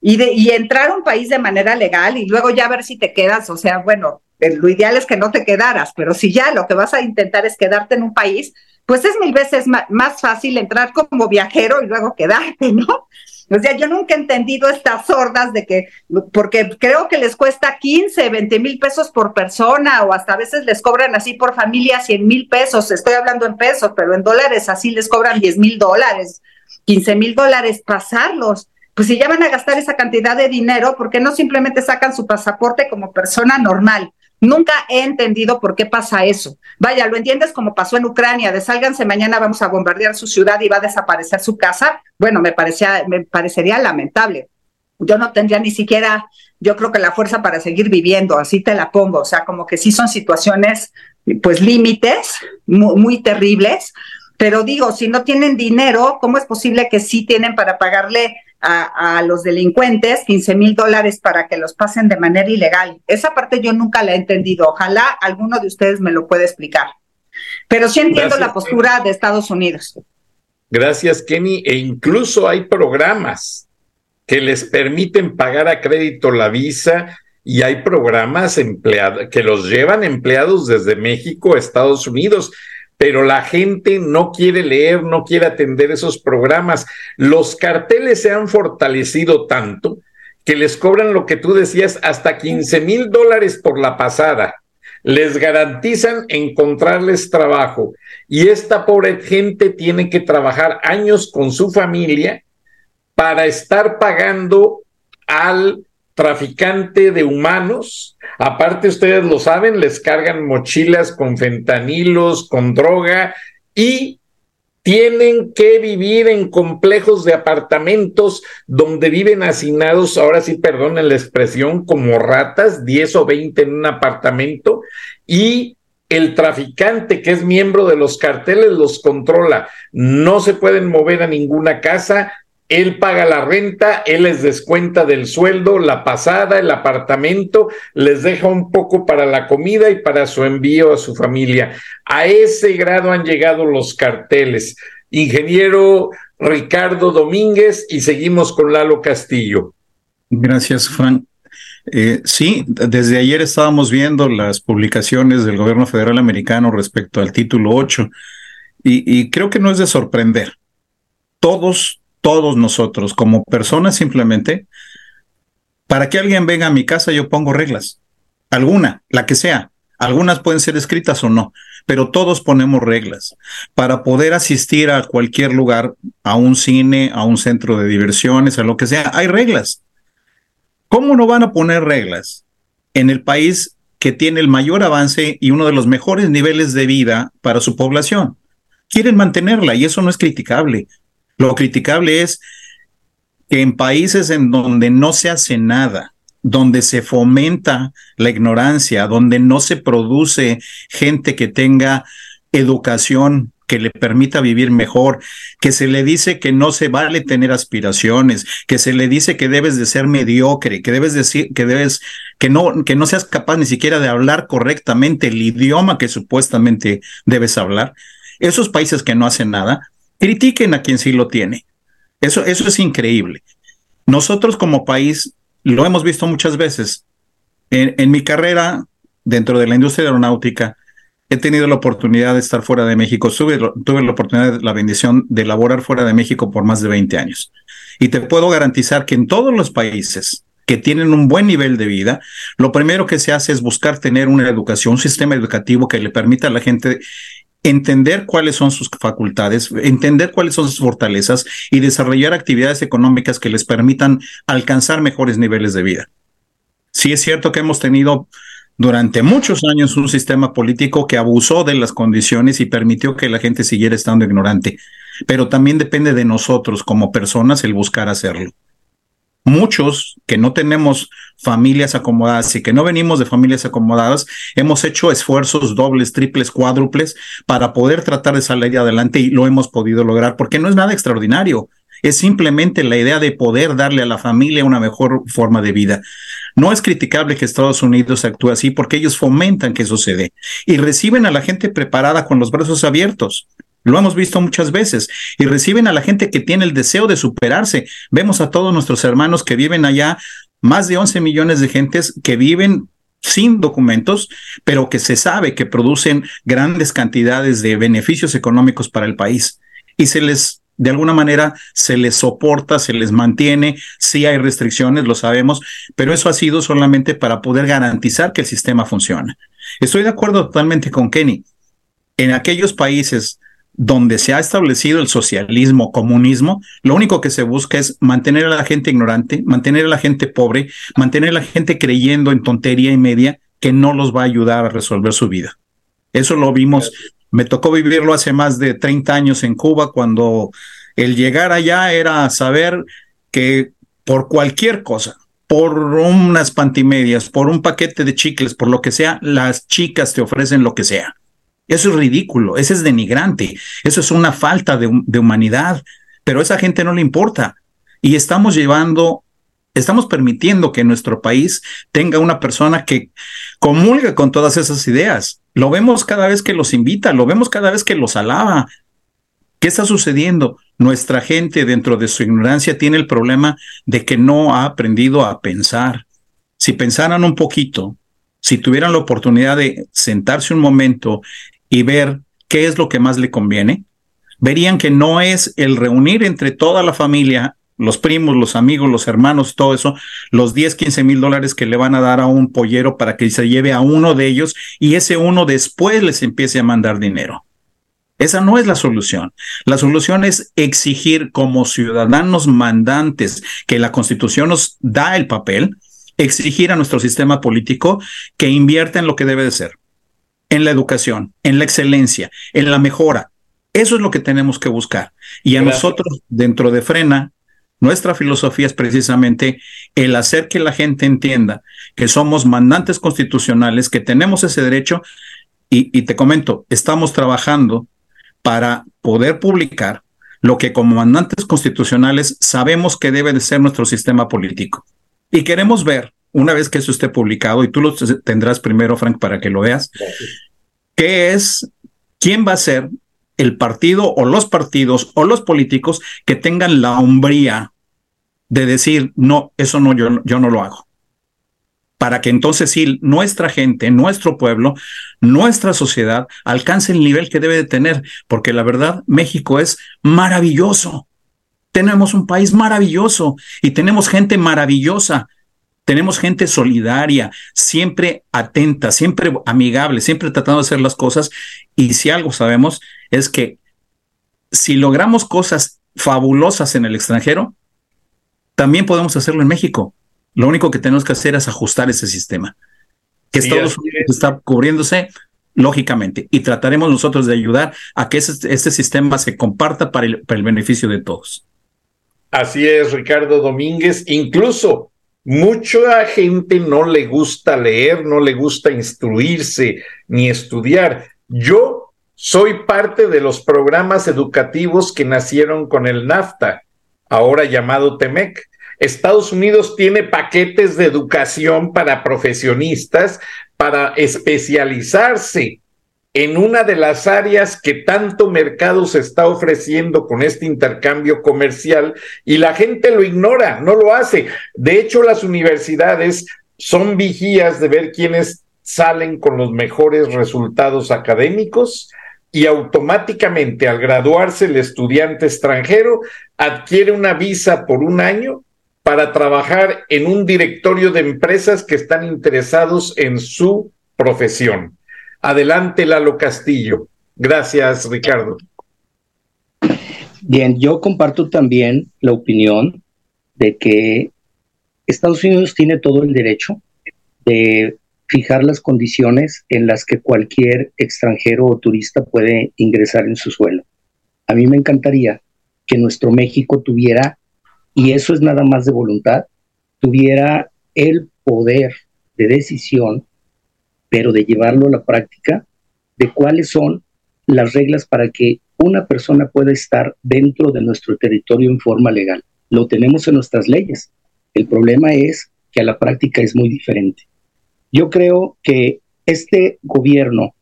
y, de, y entrar a un país de manera legal y luego ya ver si te quedas, o sea, bueno, lo ideal es que no te quedaras, pero si ya lo que vas a intentar es quedarte en un país, pues es mil veces más fácil entrar como viajero y luego quedarte, ¿no? O sea, yo nunca he entendido estas sordas de que, porque creo que les cuesta 15, 20 mil pesos por persona o hasta a veces les cobran así por familia 100 mil pesos, estoy hablando en pesos, pero en dólares así les cobran 10 mil dólares, 15 mil dólares pasarlos. Pues si ya van a gastar esa cantidad de dinero, ¿por qué no simplemente sacan su pasaporte como persona normal? Nunca he entendido por qué pasa eso. Vaya, lo entiendes como pasó en Ucrania, de sálganse mañana vamos a bombardear su ciudad y va a desaparecer su casa. Bueno, me parecía, me parecería lamentable. Yo no tendría ni siquiera, yo creo que la fuerza para seguir viviendo, así te la pongo. O sea, como que sí son situaciones, pues límites muy terribles. Pero digo, si no tienen dinero, ¿cómo es posible que sí tienen para pagarle a, los delincuentes 15 mil dólares para que los pasen de manera ilegal. Esa parte yo nunca la he entendido. Ojalá alguno de ustedes me lo pueda explicar. Pero sí entiendo la postura de Estados Unidos. Gracias, Kenny. E incluso hay programas que les permiten pagar a crédito la visa y hay programas que los llevan empleados desde México a Estados Unidos pero la gente no quiere leer, no quiere atender esos programas. Los carteles se han fortalecido tanto que les cobran lo que tú decías, hasta 15 mil dólares por la pasada. Les garantizan encontrarles trabajo y esta pobre gente tiene que trabajar años con su familia para estar pagando al traficante de humanos. Aparte, ustedes lo saben, les cargan mochilas con fentanilos, con droga y tienen que vivir en complejos de apartamentos donde viven hacinados, ahora sí perdonen la expresión, como ratas, 10 o 20 en un apartamento, y el traficante que es miembro de los carteles los controla. No se pueden mover a ninguna casa, él paga la renta, él les descuenta del sueldo, la pasada, el apartamento, les deja un poco para la comida y para su envío a su familia. A ese grado han llegado los carteles. Ingeniero Ricardo Domínguez y seguimos con Lalo Castillo. Gracias, Frank. Eh, sí, desde ayer estábamos viendo las publicaciones del gobierno federal americano respecto al título 8 y, y creo que no es de sorprender. Todos todos nosotros como personas simplemente, para que alguien venga a mi casa yo pongo reglas, alguna, la que sea. Algunas pueden ser escritas o no, pero todos ponemos reglas. Para poder asistir a cualquier lugar, a un cine, a un centro de diversiones, a lo que sea, hay reglas. ¿Cómo no van a poner reglas en el país que tiene el mayor avance y uno de los mejores niveles de vida para su población? Quieren mantenerla y eso no es criticable. Lo criticable es que en países en donde no se hace nada, donde se fomenta la ignorancia, donde no se produce gente que tenga educación que le permita vivir mejor, que se le dice que no se vale tener aspiraciones, que se le dice que debes de ser mediocre, que debes decir que debes que no que no seas capaz ni siquiera de hablar correctamente el idioma que supuestamente debes hablar. Esos países que no hacen nada critiquen a quien sí lo tiene. Eso, eso es increíble. Nosotros como país lo hemos visto muchas veces. En, mi carrera dentro de la industria aeronáutica, he tenido la oportunidad de estar fuera de México. Tuve, tuve la oportunidad, la bendición de laborar fuera de México por más de 20 años. Y te puedo garantizar que en todos los países que tienen un buen nivel de vida, lo primero que se hace es buscar tener una educación, un sistema educativo que le permita a la gente entender cuáles son sus facultades, entender cuáles son sus fortalezas y desarrollar actividades económicas que les permitan alcanzar mejores niveles de vida. Sí es cierto que hemos tenido durante muchos años un sistema político que abusó de las condiciones y permitió que la gente siguiera estando ignorante, pero también depende de nosotros como personas el buscar hacerlo. Muchos que no tenemos familias acomodadas y que no venimos de familias acomodadas, hemos hecho esfuerzos dobles, triples, cuádruples para poder tratar de salir adelante y lo hemos podido lograr porque no es nada extraordinario. Es simplemente la idea de poder darle a la familia una mejor forma de vida. No es criticable que Estados Unidos actúe así porque ellos fomentan que sucede y reciben a la gente preparada con los brazos abiertos. Lo hemos visto muchas veces y reciben a la gente que tiene el deseo de superarse. Vemos a todos nuestros hermanos que viven allá, más de 11 millones de gentes que viven sin documentos, pero que se sabe que producen grandes cantidades de beneficios económicos para el país. Y se les, de alguna manera, se les soporta, se les mantiene, sí hay restricciones, lo sabemos, pero eso ha sido solamente para poder garantizar que el sistema funciona. Estoy de acuerdo totalmente con Kenny. En aquellos países donde se ha establecido el socialismo, comunismo, lo único que se busca es mantener a la gente ignorante, mantener a la gente pobre, mantener a la gente creyendo en tontería y media que no los va a ayudar a resolver su vida. Eso lo vimos, me tocó vivirlo hace más de 30 años en Cuba, cuando el llegar allá era saber que por cualquier cosa, por unas pantimedias, por un paquete de chicles, por lo que sea, las chicas te ofrecen lo que sea. Eso es ridículo, eso es denigrante, eso es una falta de, humanidad, pero a esa gente no le importa. Y estamos llevando, estamos permitiendo que nuestro país tenga una persona que comulga con todas esas ideas. Lo vemos cada vez que los invita, lo vemos cada vez que los alaba. ¿Qué está sucediendo? Nuestra gente dentro de su ignorancia tiene el problema de que no ha aprendido a pensar. Si pensaran un poquito, si tuvieran la oportunidad de sentarse un momento y ver qué es lo que más le conviene, verían que no es el reunir entre toda la familia, los primos, los amigos, los hermanos, todo eso, los 10, 15 mil dólares que le van a dar a un pollero para que se lleve a uno de ellos y ese uno después les empiece a mandar dinero. Esa no es la solución. La solución es exigir como ciudadanos mandantes que la constitución nos da el papel, exigir a nuestro sistema político que invierta en lo que debe de ser en la educación, en la excelencia, en la mejora. Eso es lo que tenemos que buscar. Y a nosotros, dentro de Frena, nuestra filosofía es precisamente el hacer que la gente entienda que somos mandantes constitucionales, que tenemos ese derecho. Y, y te comento, estamos trabajando para poder publicar lo que como mandantes constitucionales sabemos que debe de ser nuestro sistema político. Y queremos ver una vez que eso esté publicado, y tú lo tendrás primero, Frank, para que lo veas, ¿qué es, quién va a ser el partido o los partidos o los políticos que tengan la hombría de decir, no, eso no, yo, yo no lo hago? Para que entonces sí, nuestra gente, nuestro pueblo, nuestra sociedad alcance el nivel que debe de tener, porque la verdad, México es maravilloso. Tenemos un país maravilloso y tenemos gente maravillosa tenemos gente solidaria, siempre atenta, siempre amigable, siempre tratando de hacer las cosas. Y si algo sabemos es que si logramos cosas fabulosas en el extranjero, también podemos hacerlo en México. Lo único que tenemos que hacer es ajustar ese sistema. Que Estados Unidos está cubriéndose, lógicamente, y trataremos nosotros de ayudar a que este, sistema se comparta para el, para el beneficio de todos. Así es, Ricardo Domínguez. Incluso Mucha gente no le gusta leer, no le gusta instruirse ni estudiar. Yo soy parte de los programas educativos que nacieron con el NAFTA, ahora llamado TEMEC. Estados Unidos tiene paquetes de educación para profesionistas para especializarse en una de las áreas que tanto mercado se está ofreciendo con este intercambio comercial y la gente lo ignora, no lo hace. De hecho, las universidades son vigías de ver quiénes salen con los mejores resultados académicos y automáticamente al graduarse el estudiante extranjero adquiere una visa por un año para trabajar en un directorio de empresas que están interesados en su profesión. Adelante, Lalo Castillo. Gracias, Ricardo. Bien, yo comparto también la opinión de que Estados Unidos tiene todo el derecho de fijar las condiciones en las que cualquier extranjero o turista puede ingresar en su suelo. A mí me encantaría que nuestro México tuviera, y eso es nada más de voluntad, tuviera el poder de decisión, pero de llevarlo a la práctica, de cuáles son las reglas para que una persona pueda estar dentro de nuestro territorio en forma legal. Lo tenemos en nuestras leyes. El problema es que a la práctica es muy diferente. Yo creo que este gobierno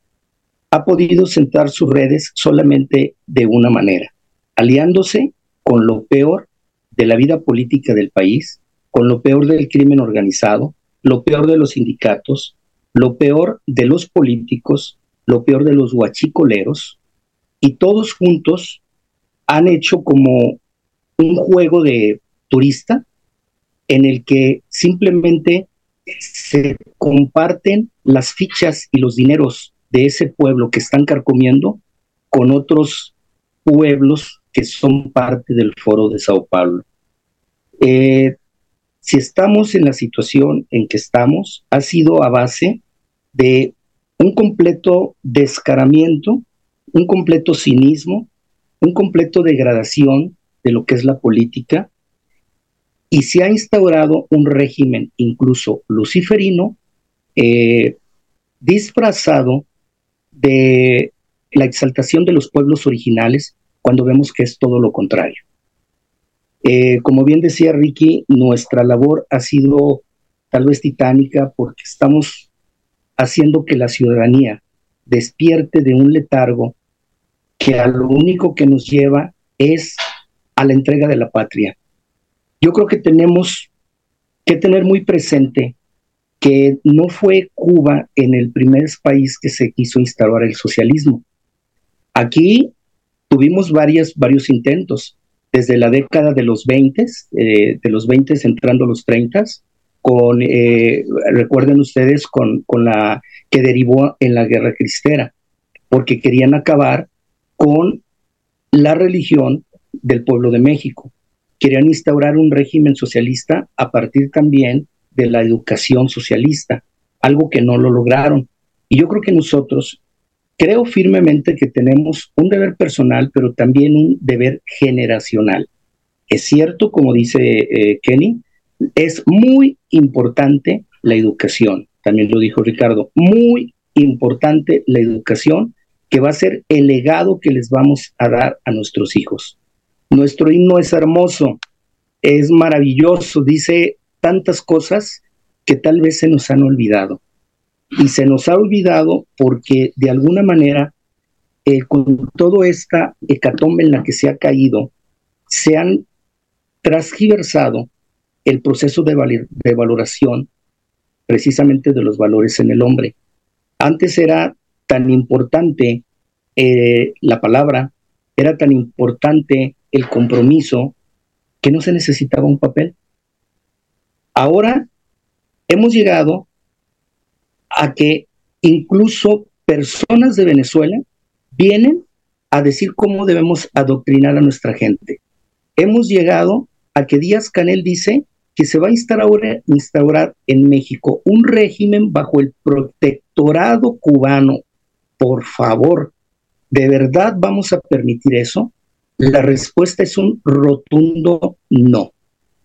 ha podido sentar sus redes solamente de una manera, aliándose con lo peor de la vida política del país, con lo peor del crimen organizado, lo peor de los sindicatos, lo peor de los políticos, lo peor de los guachicoleros, y todos juntos han hecho como un juego de turista en el que simplemente se comparten las fichas y los dineros de ese pueblo que están carcomiendo con otros pueblos que son parte del foro de Sao Paulo. Eh, si estamos en la situación en que estamos, ha sido a base de un completo descaramiento, un completo cinismo, un completo degradación de lo que es la política y se ha instaurado un régimen incluso luciferino eh, disfrazado de la exaltación de los pueblos originales cuando vemos que es todo lo contrario. Eh, como bien decía Ricky, nuestra labor ha sido tal vez titánica porque estamos haciendo que la ciudadanía despierte de un letargo que a lo único que nos lleva es a la entrega de la patria, yo creo que tenemos que tener muy presente que no fue Cuba en el primer país que se quiso instaurar el socialismo. Aquí tuvimos varios intentos, desde la década de los 20, eh, de los 20 entrando a los 30, con, eh, recuerden ustedes, con, con la que derivó en la guerra cristera, porque querían acabar con la religión del pueblo de México querían instaurar un régimen socialista a partir también de la educación socialista, algo que no lo lograron. Y yo creo que nosotros, creo firmemente que tenemos un deber personal, pero también un deber generacional. Es cierto, como dice eh, Kenny, es muy importante la educación, también lo dijo Ricardo, muy importante la educación que va a ser el legado que les vamos a dar a nuestros hijos. Nuestro himno es hermoso, es maravilloso, dice tantas cosas que tal vez se nos han olvidado. Y se nos ha olvidado porque de alguna manera, eh, con toda esta hecatombe en la que se ha caído, se han transgiversado el proceso de, de valoración precisamente de los valores en el hombre. Antes era tan importante eh, la palabra, era tan importante el compromiso que no se necesitaba un papel. Ahora hemos llegado a que incluso personas de Venezuela vienen a decir cómo debemos adoctrinar a nuestra gente. Hemos llegado a que Díaz Canel dice que se va a instaurar, en México un régimen bajo el protectorado cubano. Por favor, ¿de verdad vamos a permitir eso? La respuesta es un rotundo no.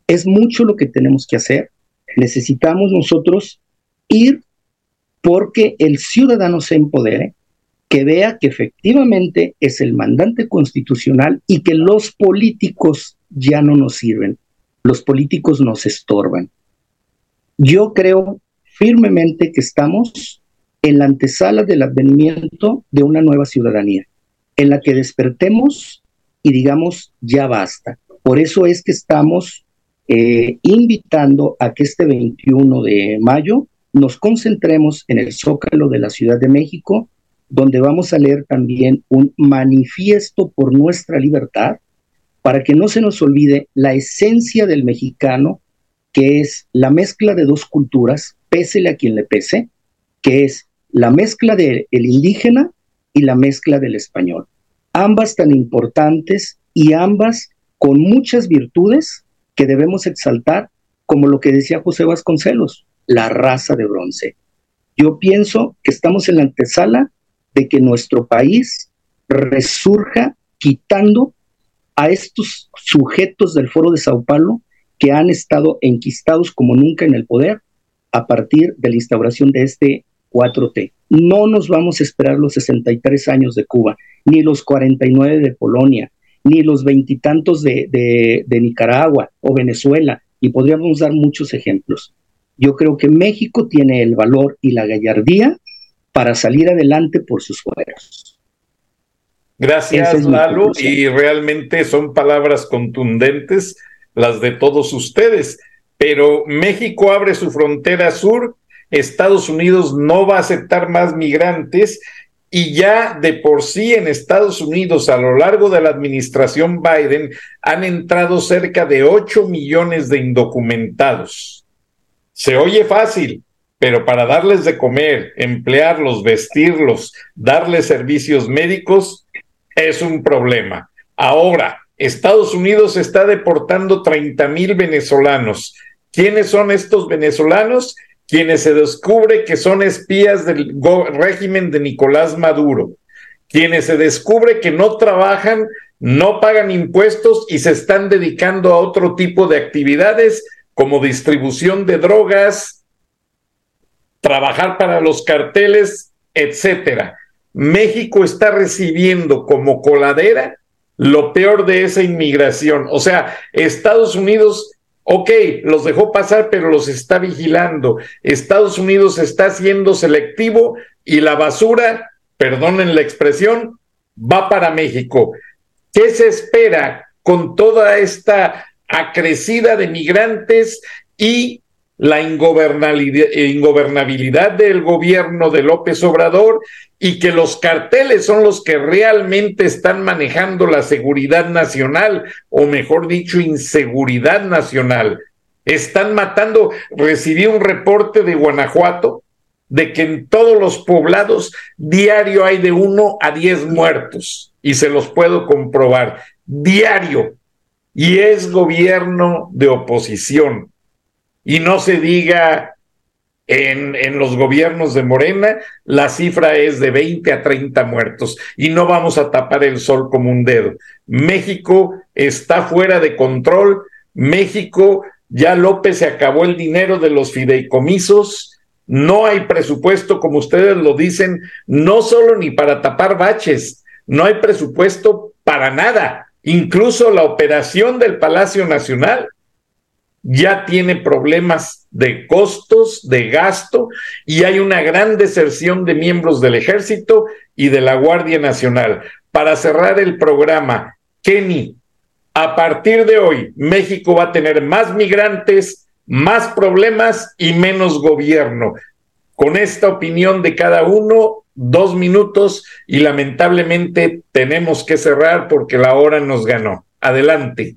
Es mucho lo que tenemos que hacer. Necesitamos nosotros ir porque el ciudadano se empodere, que vea que efectivamente es el mandante constitucional y que los políticos ya no nos sirven. Los políticos nos estorban. Yo creo firmemente que estamos en la antesala del advenimiento de una nueva ciudadanía, en la que despertemos y digamos, ya basta. Por eso es que estamos eh, invitando a que este 21 de mayo nos concentremos en el Zócalo de la Ciudad de México, donde vamos a leer también un manifiesto por nuestra libertad, para que no se nos olvide la esencia del mexicano que es la mezcla de dos culturas, pésele a quien le pese, que es la mezcla del indígena y la mezcla del español. Ambas tan importantes y ambas con muchas virtudes que debemos exaltar, como lo que decía José Vasconcelos, la raza de bronce. Yo pienso que estamos en la antesala de que nuestro país resurja quitando a estos sujetos del Foro de Sao Paulo que han estado enquistados como nunca en el poder a partir de la instauración de este 4T. No nos vamos a esperar los 63 años de Cuba, ni los 49 de Polonia, ni los veintitantos de, Nicaragua o Venezuela, y podríamos dar muchos ejemplos. Yo creo que México tiene el valor y la gallardía para salir adelante por sus fueros. Gracias, Lalo, y realmente son palabras contundentes las de todos ustedes. Pero México abre su frontera sur, Estados Unidos no va a aceptar más migrantes y ya de por sí en Estados Unidos a lo largo de la administración Biden han entrado cerca de 8 millones de indocumentados. Se oye fácil, pero para darles de comer, emplearlos, vestirlos, darles servicios médicos, es un problema. Ahora, Estados Unidos está deportando 30 mil venezolanos. ¿Quiénes son estos venezolanos? quienes se descubre que son espías del régimen de Nicolás Maduro, quienes se descubre que no trabajan, no pagan impuestos y se están dedicando a otro tipo de actividades como distribución de drogas, trabajar para los carteles, etcétera. México está recibiendo como coladera lo peor de esa inmigración. O sea, Estados Unidos Ok, los dejó pasar, pero los está vigilando. Estados Unidos está siendo selectivo y la basura, perdonen la expresión, va para México. ¿Qué se espera con toda esta acrecida de migrantes y la ingobernabilidad del gobierno de López Obrador y que los carteles son los que realmente están manejando la seguridad nacional, o mejor dicho, inseguridad nacional. Están matando, recibí un reporte de Guanajuato de que en todos los poblados diario hay de uno a diez muertos, y se los puedo comprobar, diario, y es gobierno de oposición. Y no se diga en, en, los gobiernos de Morena, la cifra es de 20 a 30 muertos y no vamos a tapar el sol como un dedo. México está fuera de control. México, ya López se acabó el dinero de los fideicomisos. No hay presupuesto, como ustedes lo dicen, no solo ni para tapar baches, no hay presupuesto para nada. Incluso la operación del Palacio Nacional ya tiene problemas de costos, de gasto, y hay una gran deserción de miembros del ejército y de la Guardia Nacional. Para cerrar el programa, Kenny, a partir de hoy, México va a tener más migrantes, más problemas y menos gobierno. Con esta opinión de cada uno, dos minutos y lamentablemente tenemos que cerrar porque la hora nos ganó. Adelante.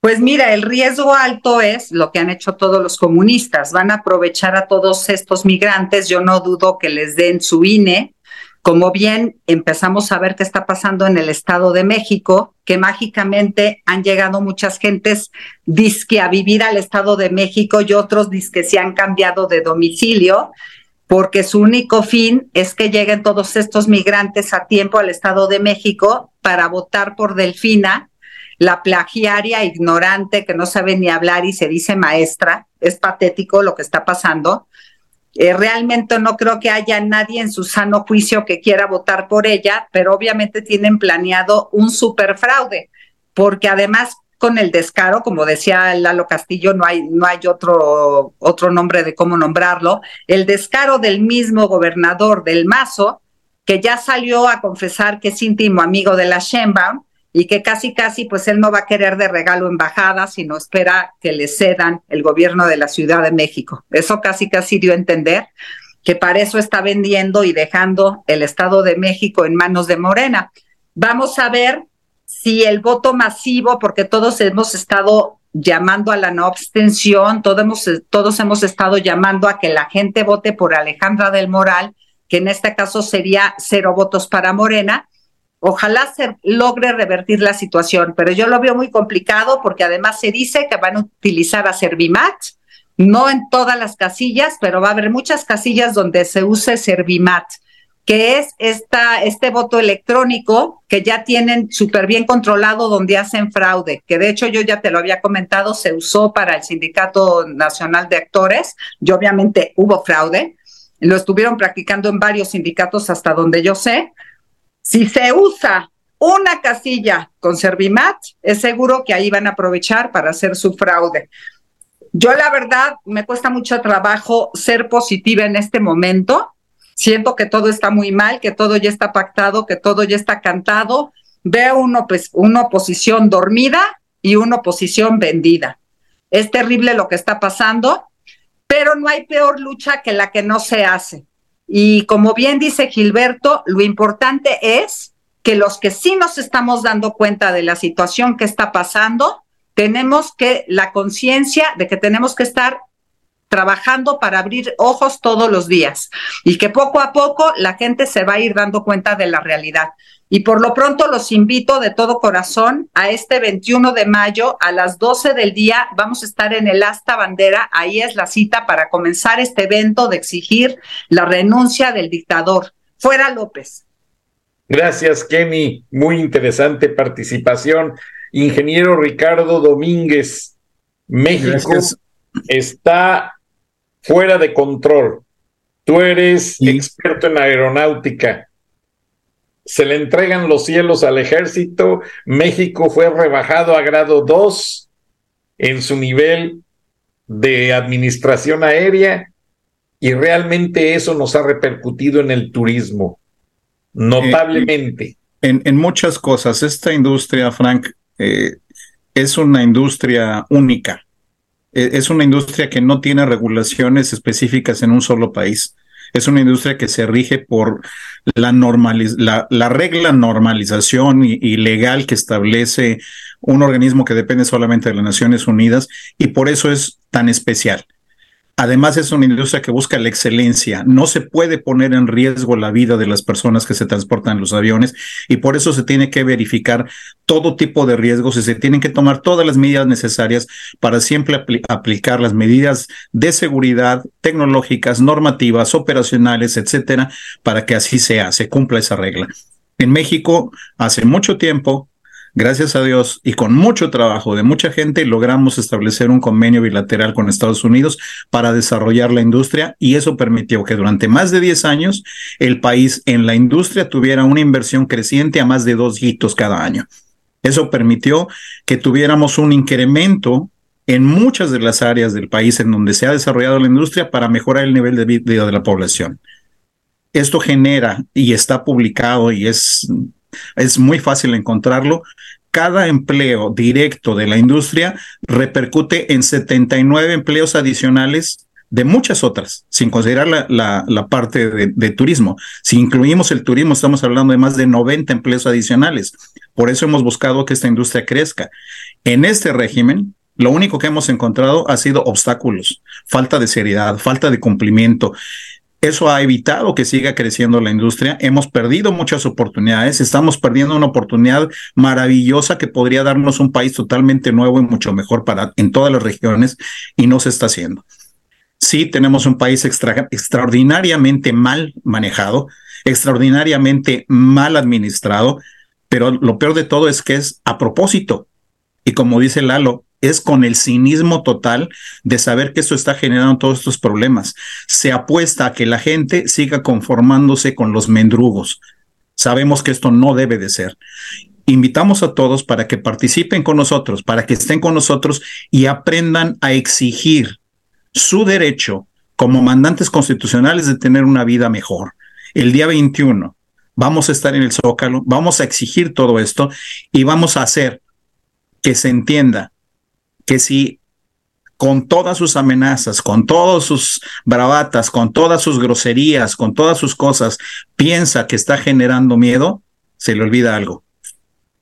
Pues mira, el riesgo alto es lo que han hecho todos los comunistas. Van a aprovechar a todos estos migrantes. Yo no dudo que les den su INE. Como bien empezamos a ver qué está pasando en el Estado de México, que mágicamente han llegado muchas gentes disque a vivir al Estado de México y otros disque se han cambiado de domicilio, porque su único fin es que lleguen todos estos migrantes a tiempo al Estado de México para votar por Delfina la plagiaria ignorante que no sabe ni hablar y se dice maestra. Es patético lo que está pasando. Eh, realmente no creo que haya nadie en su sano juicio que quiera votar por ella, pero obviamente tienen planeado un superfraude, porque además con el descaro, como decía Lalo Castillo, no hay, no hay otro, otro nombre de cómo nombrarlo, el descaro del mismo gobernador del Mazo, que ya salió a confesar que es íntimo amigo de la Sheinbaum, y que casi, casi, pues él no va a querer de regalo embajada, sino espera que le cedan el gobierno de la Ciudad de México. Eso casi, casi dio a entender que para eso está vendiendo y dejando el Estado de México en manos de Morena. Vamos a ver si el voto masivo, porque todos hemos estado llamando a la no abstención, todos hemos, todos hemos estado llamando a que la gente vote por Alejandra del Moral, que en este caso sería cero votos para Morena. Ojalá se logre revertir la situación, pero yo lo veo muy complicado porque además se dice que van a utilizar a Servimat, no en todas las casillas, pero va a haber muchas casillas donde se use Servimat que es esta, este voto electrónico que ya tienen súper bien controlado donde hacen fraude, que de hecho yo ya te lo había comentado, se usó para el Sindicato Nacional de Actores y obviamente hubo fraude, lo estuvieron practicando en varios sindicatos hasta donde yo sé. Si se usa una casilla con Servimat, es seguro que ahí van a aprovechar para hacer su fraude. Yo la verdad me cuesta mucho trabajo ser positiva en este momento siento que todo está muy mal, que todo ya está pactado, que todo ya está cantado. Veo uno, pues, una oposición dormida y una oposición vendida. Es terrible lo que está pasando, pero no hay peor lucha que la que no se hace. Y como bien dice Gilberto, lo importante es que los que sí nos estamos dando cuenta de la situación que está pasando, tenemos que la conciencia de que tenemos que estar trabajando para abrir ojos todos los días y que poco a poco la gente se va a ir dando cuenta de la realidad. Y por lo pronto los invito de todo corazón a este 21 de mayo a las 12 del día. Vamos a estar en el Asta Bandera. Ahí es la cita para comenzar este evento de exigir la renuncia del dictador. Fuera López. Gracias, Kenny. Muy interesante participación. Ingeniero Ricardo Domínguez, México está fuera de control. Tú eres experto en aeronáutica. Se le entregan los cielos al ejército. México fue rebajado a grado 2 en su nivel de administración aérea y realmente eso nos ha repercutido en el turismo notablemente. en, en, muchas cosas, esta industria, Frank, eh, es una industria única. E, es una industria que no tiene regulaciones específicas en un solo país. Es una industria que se rige por la, la, la regla normalización y, legal que establece un organismo que depende solamente de las Naciones Unidas y por eso es tan especial. Además, es una industria que busca la excelencia. No se puede poner en riesgo la vida de las personas que se transportan en los aviones y por eso se tiene que verificar todo tipo de riesgos y se tienen que tomar todas las medidas necesarias para siempre apl aplicar las medidas de seguridad tecnológicas, normativas, operacionales, etcétera, para que así sea, se cumpla esa regla. En México, hace mucho tiempo, gracias a Dios y con mucho trabajo de mucha gente, logramos establecer un convenio bilateral con Estados Unidos para desarrollar la industria y eso permitió que durante más de 10 años el país en la industria tuviera una inversión creciente a más de dos hitos cada año. Eso permitió que tuviéramos un incremento en muchas de las áreas del país en donde se ha desarrollado la industria para mejorar el nivel de vida de la población. Esto genera y está publicado y es es muy fácil encontrarlo. Cada empleo directo de la industria repercute en 79 empleos adicionales de muchas otras, sin considerar la, la, parte de, de, turismo. Si incluimos el turismo, estamos hablando de más de 90 empleos adicionales. Por eso hemos buscado que esta industria crezca. En este régimen, lo único que hemos encontrado ha sido obstáculos, falta de seriedad, falta de cumplimiento. Eso ha evitado que siga creciendo la industria. Hemos perdido muchas oportunidades. Estamos perdiendo una oportunidad maravillosa que podría darnos un país totalmente nuevo y mucho mejor para en todas las regiones y no se está haciendo. Sí, tenemos un país extra, extraordinariamente mal manejado, extraordinariamente mal administrado, pero lo peor de todo es que es a propósito. Y como dice Lalo, es con el cinismo total de saber que esto está generando todos estos problemas. Se apuesta a que la gente siga conformándose con los mendrugos. Sabemos que esto no debe de ser. Invitamos a todos para que participen con nosotros, para que estén con nosotros y aprendan a exigir su derecho como mandantes constitucionales de tener una vida mejor. El día 21 vamos a estar en el Zócalo, vamos a exigir todo esto y vamos a hacer que se entienda que si con todas sus amenazas, con todas sus bravatas, con todas sus groserías, con todas sus cosas, piensa que está generando miedo, se le olvida algo.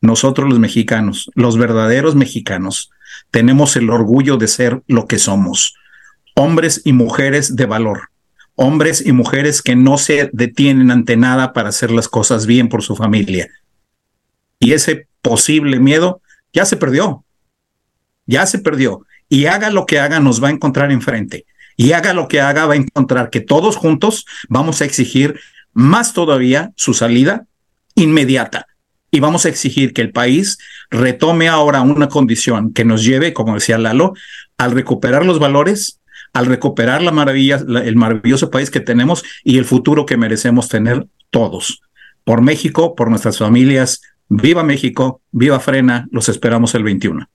Nosotros los mexicanos, los verdaderos mexicanos, tenemos el orgullo de ser lo que somos, hombres y mujeres de valor, hombres y mujeres que no se detienen ante nada para hacer las cosas bien por su familia. Y ese posible miedo ya se perdió, ya se perdió. Y haga lo que haga, nos va a encontrar enfrente. Y haga lo que haga, va a encontrar que todos juntos vamos a exigir más todavía su salida inmediata. Y vamos a exigir que el país retome ahora una condición que nos lleve, como decía Lalo, al recuperar los valores, al recuperar la maravilla, el maravilloso país que tenemos y el futuro que merecemos tener todos. Por México, por nuestras familias. Viva México, viva Frena, los esperamos el 21.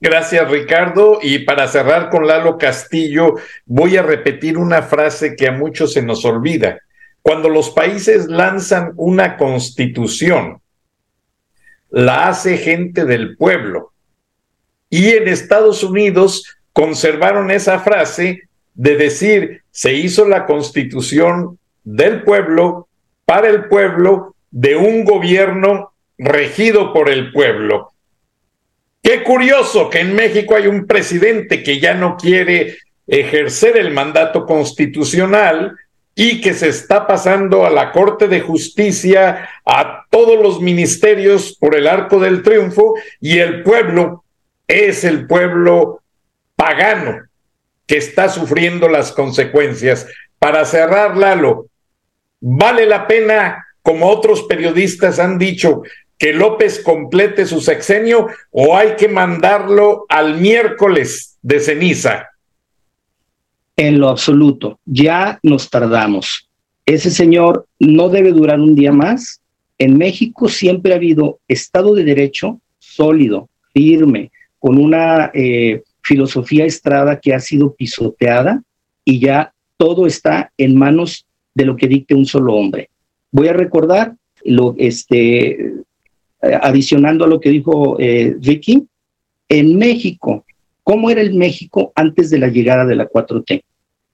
Gracias, Ricardo. Y para cerrar con Lalo Castillo, voy a repetir una frase que a muchos se nos olvida. Cuando los países lanzan una constitución, la hace gente del pueblo. Y en Estados Unidos conservaron esa frase de decir, se hizo la constitución del pueblo, para el pueblo, de un gobierno regido por el pueblo. Qué curioso que en México hay un presidente que ya no quiere ejercer el mandato constitucional y que se está pasando a la Corte de Justicia, a todos los ministerios por el arco del triunfo, y el pueblo es el pueblo pagano que está sufriendo las consecuencias. Para cerrar, Lalo, ¿vale la pena, como otros periodistas han dicho, que López complete su sexenio o hay que mandarlo al miércoles de ceniza? En lo absoluto, ya nos tardamos. Ese señor no debe durar un día más. En México siempre ha habido Estado de Derecho sólido, firme, con una eh, filosofía estrada que ha sido pisoteada y ya todo está en manos de lo que dicte un solo hombre. Voy a recordar lo, este, adicionando a lo que dijo eh, Ricky, en México, ¿cómo era el México antes de la llegada de la 4T?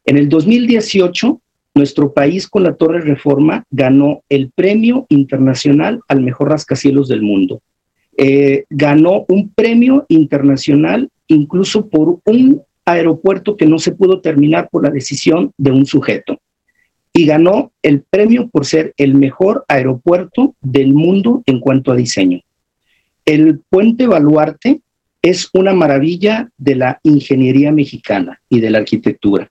En el 2018, nuestro país con la Torre Reforma ganó el premio internacional al mejor rascacielos del mundo. Eh, ganó un premio internacional incluso por un aeropuerto que no se pudo terminar por la decisión de un sujeto. Y ganó el premio por ser el mejor aeropuerto del mundo en cuanto a diseño. El puente Baluarte es una maravilla de la ingeniería mexicana y de la arquitectura.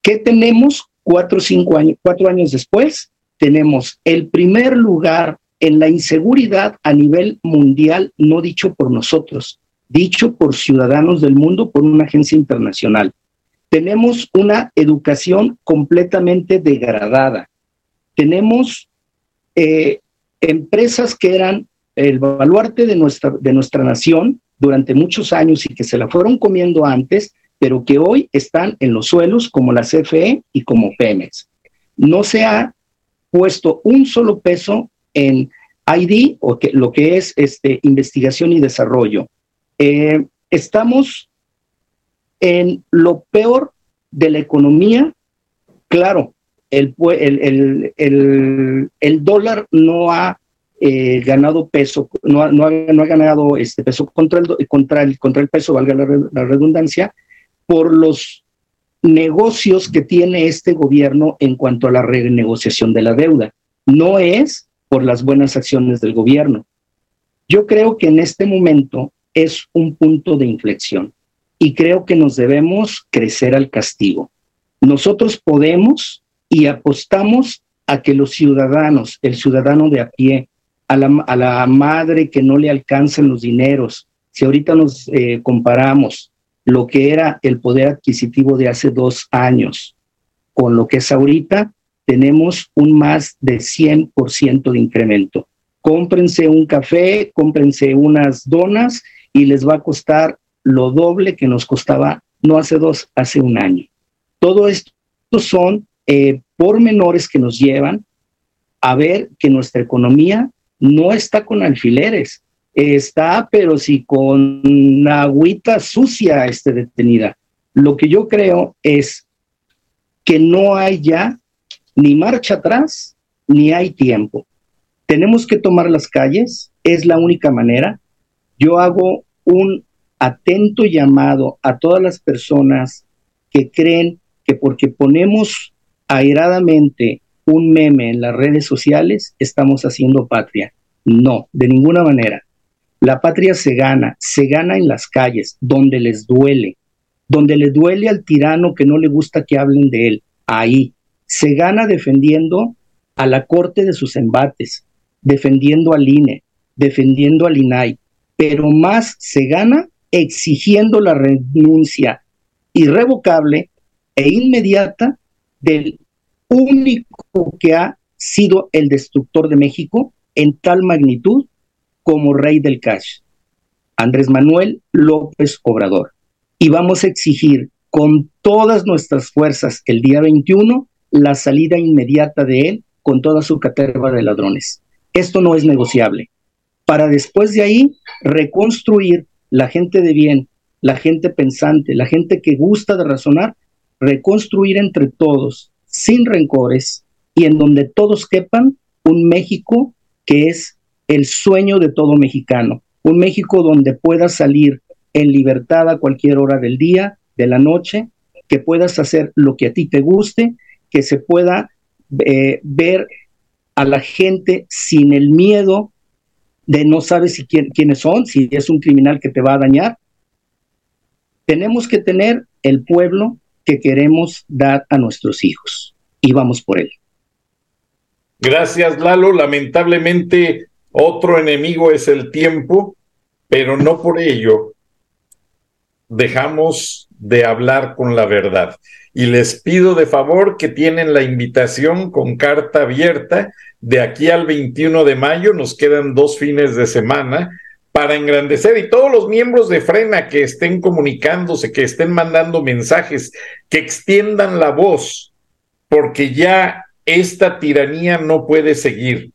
¿Qué tenemos cuatro, cinco años, cuatro años después? Tenemos el primer lugar en la inseguridad a nivel mundial, no dicho por nosotros, dicho por ciudadanos del mundo, por una agencia internacional. Tenemos una educación completamente degradada. Tenemos eh, empresas que eran el baluarte de nuestra, de nuestra nación durante muchos años y que se la fueron comiendo antes, pero que hoy están en los suelos como la CFE y como Pemex. No se ha puesto un solo peso en ID o que, lo que es este, investigación y desarrollo. Eh, estamos en lo peor de la economía. Claro, el, el, dólar no ha eh, ganado peso, no, no, ha, no, ha, ganado este peso contra el, contra el, contra el peso, valga la redundancia, por los negocios que tiene este gobierno en cuanto a la renegociación de la deuda. No es por las buenas acciones del gobierno. Yo creo que en este momento es un punto de inflexión y creo que nos debemos crecer al castigo. Nosotros podemos y apostamos a que los ciudadanos, el ciudadano de a pie, a la, a la madre que no le alcanzan los dineros, si ahorita nos eh, comparamos lo que era el poder adquisitivo de hace dos años con lo que es ahorita, tenemos un más de 100% de incremento. Cómprense un café, cómprense unas donas y les va a costar lo doble que nos costaba no hace dos, hace un año. Todo esto son eh, pormenores que nos llevan a ver que nuestra economía no está con alfileres, está, pero sí con agüita sucia este, detenida. Lo que yo creo es que no hay ya ni marcha atrás, ni hay tiempo. Tenemos que tomar las calles, es la única manera. Yo hago un atento llamado a todas las personas que creen que porque ponemos airadamente un meme en las redes sociales estamos haciendo patria. No, de ninguna manera. La patria se gana, se gana en las calles, donde les duele, donde le duele al tirano que no le gusta que hablen de él, ahí. Se gana defendiendo a la corte de sus embates, defendiendo al INE, defendiendo al INAI, pero más se gana exigiendo la renuncia irrevocable e inmediata del único que ha sido el destructor de México en tal magnitud como rey del cash, Andrés Manuel López Obrador. Y vamos a exigir con todas nuestras fuerzas el día 21 la salida inmediata de él con toda su caterva de ladrones. Esto no es negociable. Para después de ahí reconstruir la gente de bien, la gente pensante, la gente que gusta de razonar, reconstruir entre todos, sin rencores y en donde todos quepan, un México que es el sueño de todo mexicano, un México donde puedas salir en libertad a cualquier hora del día, de la noche, que puedas hacer lo que a ti te guste, que se pueda eh, ver a la gente sin el miedo de no sabes si quiénes son, si es un criminal que te va a dañar. Tenemos que tener el pueblo que queremos dar a nuestros hijos y vamos por él. Gracias, Lalo. Lamentablemente, otro enemigo es el tiempo, pero no por ello dejamos de hablar con la verdad. Y les pido de favor que tienen la invitación con carta abierta de aquí al 21 de mayo, nos quedan dos fines de semana para engrandecer y todos los miembros de Frena que estén comunicándose, que estén mandando mensajes, que extiendan la voz, porque ya esta tiranía no puede seguir.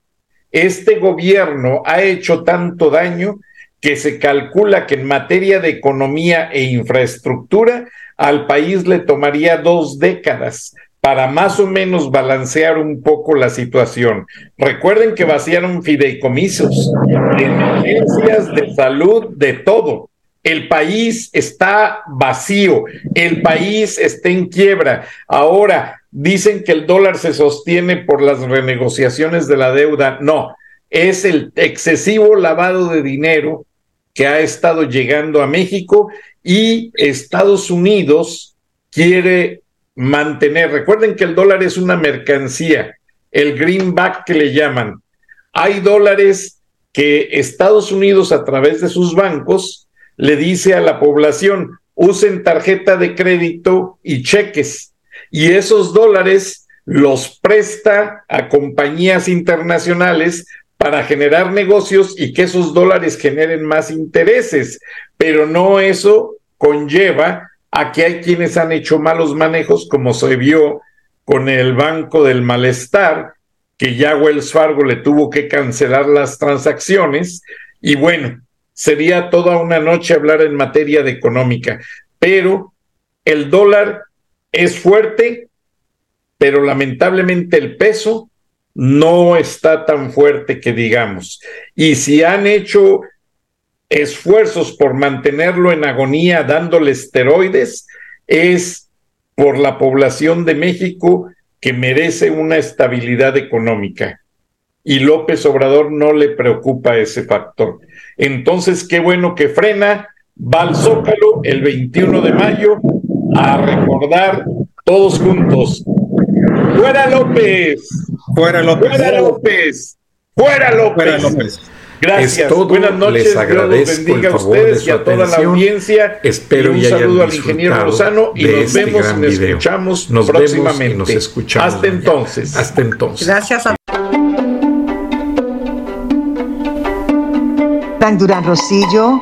Este gobierno ha hecho tanto daño que se calcula que en materia de economía e infraestructura al país le tomaría dos décadas para más o menos balancear un poco la situación. Recuerden que vaciaron fideicomisos, de de salud, de todo. El país está vacío, el país está en quiebra. Ahora dicen que el dólar se sostiene por las renegociaciones de la deuda. No, es el excesivo lavado de dinero que ha estado llegando a México y Estados Unidos quiere mantener. Recuerden que el dólar es una mercancía, el greenback que le llaman. Hay dólares que Estados Unidos a través de sus bancos le dice a la población, usen tarjeta de crédito y cheques. Y esos dólares los presta a compañías internacionales para generar negocios y que esos dólares generen más intereses. Pero no eso conlleva Aquí hay quienes han hecho malos manejos, como se vio con el Banco del Malestar, que ya Wells Fargo le tuvo que cancelar las transacciones. Y bueno, sería toda una noche hablar en materia de económica, pero el dólar es fuerte, pero lamentablemente el peso no está tan fuerte que digamos. Y si han hecho esfuerzos por mantenerlo en agonía dándole esteroides es por la población de México que merece una estabilidad económica. Y López Obrador no le preocupa ese factor. Entonces, qué bueno que frena, va al Zócalo el 21 de mayo a recordar todos juntos. ¡Fuera López! ¡Fuera López! ¡Fuera López! ¡Fuera López! ¡Fuera López! Gracias. Buenas noches. Les agradezco Dios los bendiga a ustedes y a toda la audiencia. Espero y un saludo al ingeniero Lozano y nos este vemos y nos escuchamos nos próximamente. Vemos y nos escuchamos Hasta entonces. Hasta entonces. Gracias a Frank Durán Rosillo